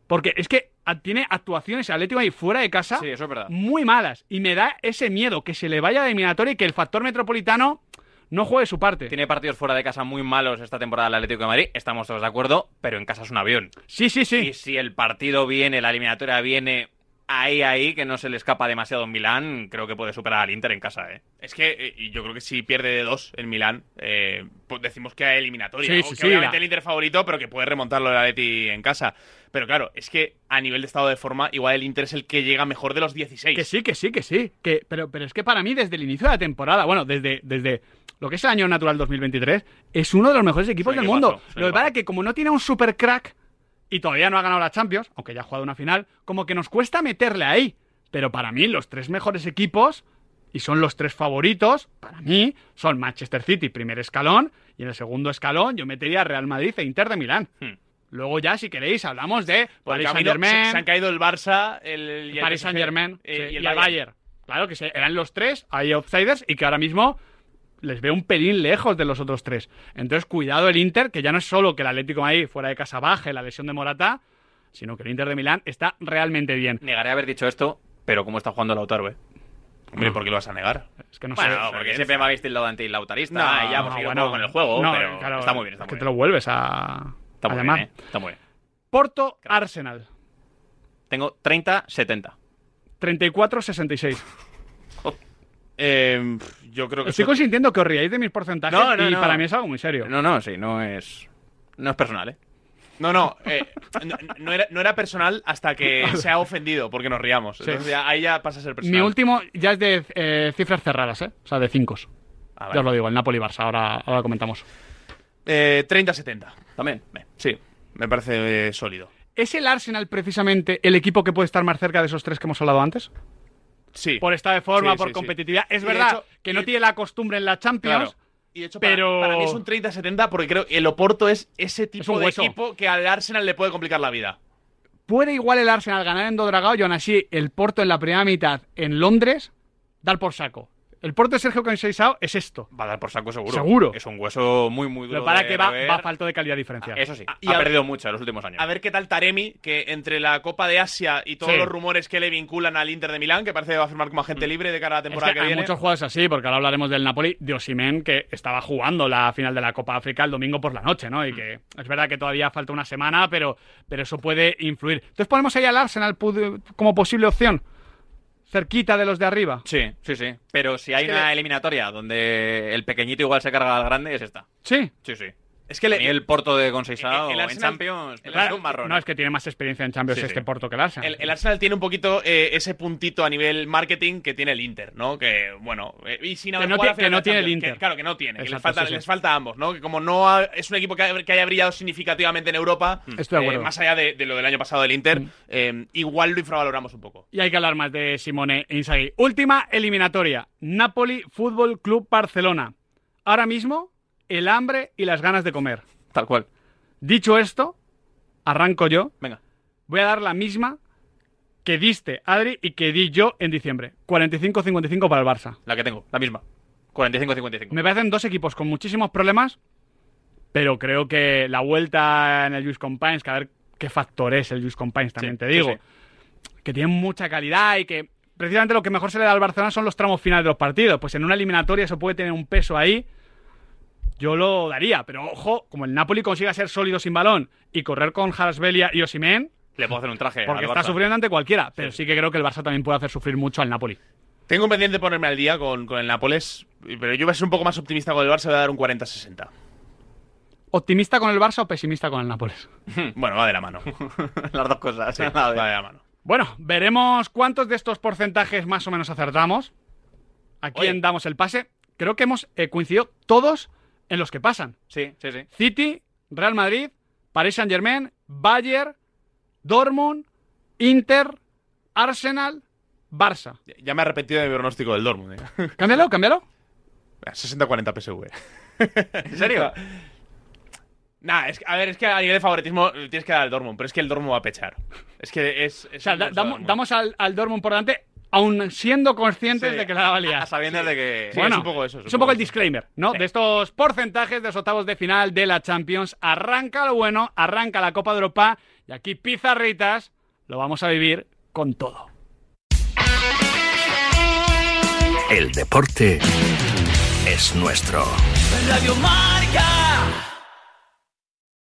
[SPEAKER 1] Porque es que tiene actuaciones Atlético ahí fuera de casa
[SPEAKER 3] Sí, eso es verdad.
[SPEAKER 1] muy malas. Y me da ese miedo que se le vaya de eliminatoria y que el factor metropolitano no juegue su parte.
[SPEAKER 3] Tiene partidos fuera de casa muy malos esta temporada el Atlético de Madrid, estamos todos de acuerdo, pero en casa es un avión.
[SPEAKER 1] Sí, sí, sí.
[SPEAKER 3] Y si el partido viene, la eliminatoria viene ahí, ahí, que no se le escapa demasiado en Milán, creo que puede superar al Inter en casa, ¿eh?
[SPEAKER 4] Es que eh, y yo creo que si pierde de dos en Milán, eh, pues decimos que hay eliminatoria.
[SPEAKER 1] Sí,
[SPEAKER 4] ¿no?
[SPEAKER 1] sí,
[SPEAKER 4] que
[SPEAKER 1] sí,
[SPEAKER 4] obviamente
[SPEAKER 1] la-
[SPEAKER 4] el Inter favorito, pero que puede remontarlo el Atleti en casa. Pero claro, es que a nivel de estado de forma, igual el Inter es el que llega mejor de los 16.
[SPEAKER 1] Que sí, que sí, que sí. Que, pero, pero es que para mí, desde el inicio de la temporada, bueno, desde, desde lo que es el año natural 2023, es uno de los mejores equipos del mundo. Lo que pasa es que como no tiene un super crack y todavía no ha ganado la Champions, aunque ya ha jugado una final, como que nos cuesta meterle ahí. Pero para mí, los tres mejores equipos, y son los tres favoritos, para mí, son Manchester City, primer escalón, y en el segundo escalón yo metería Real Madrid e Inter de Milán.
[SPEAKER 3] Hmm.
[SPEAKER 1] Luego ya, si queréis, hablamos de Paris
[SPEAKER 4] camino
[SPEAKER 1] Saint-Germain.
[SPEAKER 4] se, se han caído el Barça, el, y el
[SPEAKER 1] Paris Saint Germain
[SPEAKER 4] eh,
[SPEAKER 1] y, el Bayern. Claro que se- eran los tres, hay outsiders y que ahora mismo les veo un pelín lejos de los otros tres. Entonces, cuidado el Inter, que ya no es solo que el Atlético de Madrid fuera de casa baje la lesión de Morata, sino que el Inter de Milán está realmente bien.
[SPEAKER 3] Negaré haber dicho esto, pero ¿cómo está jugando Lautaro, eh?
[SPEAKER 4] Hombre, ¿por qué lo vas a negar?
[SPEAKER 1] Es que no
[SPEAKER 3] bueno,
[SPEAKER 1] sé.
[SPEAKER 3] porque siempre me habéis tildado antilautarista
[SPEAKER 1] No,
[SPEAKER 3] y ya hemos
[SPEAKER 1] no, bueno,
[SPEAKER 3] con el juego,
[SPEAKER 1] no,
[SPEAKER 3] pero
[SPEAKER 1] claro,
[SPEAKER 3] está muy bien, está
[SPEAKER 1] es
[SPEAKER 3] muy
[SPEAKER 1] que
[SPEAKER 3] bien.
[SPEAKER 1] te lo vuelves a,
[SPEAKER 3] Está
[SPEAKER 1] a
[SPEAKER 3] muy
[SPEAKER 1] llamar.
[SPEAKER 3] bien, eh, Está muy bien.
[SPEAKER 1] Porto Arsenal,
[SPEAKER 3] Tengo 30-70.
[SPEAKER 1] 34-66.
[SPEAKER 4] Eh, yo creo que
[SPEAKER 1] Estoy
[SPEAKER 4] eso-
[SPEAKER 1] consintiendo que os riáis de mis porcentajes
[SPEAKER 3] No, no,
[SPEAKER 1] y
[SPEAKER 3] no.
[SPEAKER 1] para mí es algo muy serio.
[SPEAKER 3] No, no, sí, no es. No es personal, ¿eh?
[SPEAKER 4] No, no, eh, no, no era, no era personal hasta que se ha ofendido porque nos riamos.
[SPEAKER 1] Sí.
[SPEAKER 4] Entonces ya- ahí ya pasa a ser personal.
[SPEAKER 1] Mi último ya es de eh, cifras cerradas, ¿eh? O sea, de 5.
[SPEAKER 4] Ah,
[SPEAKER 1] Ya os lo digo, el Napoli-Barça, ahora, ahora lo comentamos.
[SPEAKER 4] Eh, 30-70.
[SPEAKER 3] También.
[SPEAKER 4] Sí, me parece eh, sólido.
[SPEAKER 1] ¿Es el Arsenal precisamente el equipo que puede estar más cerca de esos tres que hemos hablado antes?
[SPEAKER 4] Sí.
[SPEAKER 1] Por estado de forma,
[SPEAKER 4] Sí,
[SPEAKER 1] por
[SPEAKER 4] sí,
[SPEAKER 1] competitividad. Es
[SPEAKER 4] Y
[SPEAKER 1] verdad
[SPEAKER 4] hecho-
[SPEAKER 1] que no tiene la costumbre en la Champions,
[SPEAKER 4] Claro. Y de hecho, para,
[SPEAKER 1] pero...
[SPEAKER 4] para mí es un 30-70 porque creo que el Oporto es ese tipo de
[SPEAKER 1] hueso.
[SPEAKER 4] equipo que al Arsenal le puede complicar la vida.
[SPEAKER 1] ¿Puede igual el Arsenal ganar en Dodragao y aún así el Porto en la primera mitad en Londres dar por saco? El Porto de Sergio Conceição es esto.
[SPEAKER 3] Va a dar por saco seguro.
[SPEAKER 1] Seguro.
[SPEAKER 3] Es un hueso muy, muy duro.
[SPEAKER 1] Pero para
[SPEAKER 3] de
[SPEAKER 1] que va, va a falta de calidad diferencial.
[SPEAKER 3] Eso sí.
[SPEAKER 4] y
[SPEAKER 3] ha
[SPEAKER 4] a-
[SPEAKER 3] perdido mucho en los últimos años.
[SPEAKER 4] A ver qué tal Taremi, que entre la Copa de Asia y todos
[SPEAKER 1] Sí.
[SPEAKER 4] los rumores que le vinculan al Inter de Milán, que parece que va a firmar como agente libre de cara a la
[SPEAKER 1] Mm. Es
[SPEAKER 4] temporada
[SPEAKER 1] que
[SPEAKER 4] que,
[SPEAKER 1] hay
[SPEAKER 4] viene.
[SPEAKER 1] muchos jugadores así, porque ahora hablaremos del Napoli, de Osimen, que estaba jugando la final de la Copa África el domingo por la noche, ¿no? Y que es verdad que todavía falta una semana, pero, pero eso puede influir. Entonces ponemos ahí al Arsenal como posible opción, cerquita de los de arriba.
[SPEAKER 3] Sí, sí, sí. Pero si hay
[SPEAKER 4] que
[SPEAKER 3] una
[SPEAKER 4] le-
[SPEAKER 3] eliminatoria donde el pequeñito igual se carga al grande, es esta.
[SPEAKER 1] Sí.
[SPEAKER 3] Sí, sí.
[SPEAKER 4] Es que le-
[SPEAKER 3] el Porto de Conceição
[SPEAKER 4] El- el
[SPEAKER 3] en
[SPEAKER 4] Arsenal-
[SPEAKER 3] Champions
[SPEAKER 4] el
[SPEAKER 1] Claro,
[SPEAKER 3] un marrón.
[SPEAKER 1] no, es que tiene más experiencia en Champions
[SPEAKER 3] Sí,
[SPEAKER 1] este
[SPEAKER 3] sí.
[SPEAKER 1] Porto que el Arsenal.
[SPEAKER 4] El, el Arsenal tiene un poquito eh, ese puntito a nivel marketing que tiene el Inter, ¿no? Que, bueno, eh, y sin
[SPEAKER 1] Que
[SPEAKER 4] haber
[SPEAKER 1] no
[SPEAKER 4] jugado
[SPEAKER 1] tie-
[SPEAKER 4] la final
[SPEAKER 1] que no tiene el Inter.
[SPEAKER 4] que- claro, que no tiene. que les, falta,
[SPEAKER 1] sí, sí.
[SPEAKER 4] les falta a ambos, ¿no? Que como no ha- es un equipo que, ha- que haya brillado significativamente en Europa,
[SPEAKER 1] Estoy de
[SPEAKER 4] eh,
[SPEAKER 1] acuerdo.
[SPEAKER 4] más allá de, de lo del año pasado del Inter,
[SPEAKER 1] Mm.
[SPEAKER 4] eh, igual lo infravaloramos un poco.
[SPEAKER 1] Y hay que hablar más de Simone e Inzaghi. Última eliminatoria. Napoli Fútbol Club Barcelona. Ahora mismo, el hambre y las ganas de comer.
[SPEAKER 3] Tal cual.
[SPEAKER 1] Dicho esto, arranco yo.
[SPEAKER 3] Venga.
[SPEAKER 1] Voy a dar la misma que diste, Adri, y que di yo en diciembre. 45-55 para el Barça.
[SPEAKER 3] La que tengo, la misma. 45-55.
[SPEAKER 1] Me parecen dos equipos con muchísimos problemas, pero creo que la vuelta en el Juice Compines, que a ver qué factor es el Juice Compines, también
[SPEAKER 3] Sí,
[SPEAKER 1] te
[SPEAKER 3] sí,
[SPEAKER 1] digo,
[SPEAKER 3] sí.
[SPEAKER 1] que tienen mucha calidad y que precisamente lo que mejor se le da al Barcelona son los tramos finales de los partidos. Pues en una eliminatoria eso puede tener un peso ahí. Yo lo daría, pero ojo, como el Napoli consiga ser sólido sin balón y correr con Harasbelia y Osimen,
[SPEAKER 3] Le puedo hacer un traje.
[SPEAKER 1] porque
[SPEAKER 3] al
[SPEAKER 1] está
[SPEAKER 3] Barça.
[SPEAKER 1] sufriendo ante cualquiera, pero sí que creo que el Barça también puede hacer sufrir mucho al Napoli.
[SPEAKER 4] Tengo pendiente ponerme al día con, con el Nápoles, pero yo voy a ser un poco más optimista con el Barça, voy a dar un 40-60.
[SPEAKER 1] ¿Optimista con el Barça o pesimista con el Nápoles?
[SPEAKER 4] Bueno, va de la mano.
[SPEAKER 3] Las dos cosas.
[SPEAKER 4] Sí,
[SPEAKER 3] A
[SPEAKER 4] va de la mano.
[SPEAKER 1] Bueno, veremos cuántos de estos porcentajes más o menos acertamos. ¿A quién
[SPEAKER 3] Oye.
[SPEAKER 1] damos el pase? Creo que hemos eh, coincidido todos en los que pasan.
[SPEAKER 3] Sí, sí, sí.
[SPEAKER 1] City, Real Madrid, Paris Saint-Germain, Bayern, Dortmund, Inter, Arsenal, Barça.
[SPEAKER 4] Ya me he arrepentido de mi pronóstico del Dortmund. eh.
[SPEAKER 1] Cámbialo, cámbialo.
[SPEAKER 4] 60-40 PSV.
[SPEAKER 3] ¿En serio?
[SPEAKER 4] Nah, es que, a ver, es que a nivel de favoritismo tienes que dar al Dortmund, pero es que el Dortmund va a pechar. Es que es. es
[SPEAKER 1] O sea, da- damos al, al Dortmund por delante aun siendo conscientes
[SPEAKER 3] Sí,
[SPEAKER 1] de que la valía.
[SPEAKER 3] A sabiendas de que.
[SPEAKER 1] bueno,
[SPEAKER 4] es un poco eso, es
[SPEAKER 1] Es
[SPEAKER 4] un poco
[SPEAKER 1] el disclaimer, ¿no? De estos porcentajes de los octavos de final de la Champions. Arranca lo bueno, arranca la Copa de Europa y aquí pizarritas lo vamos a vivir con todo.
[SPEAKER 16] El deporte es nuestro.
[SPEAKER 15] Radio Marca.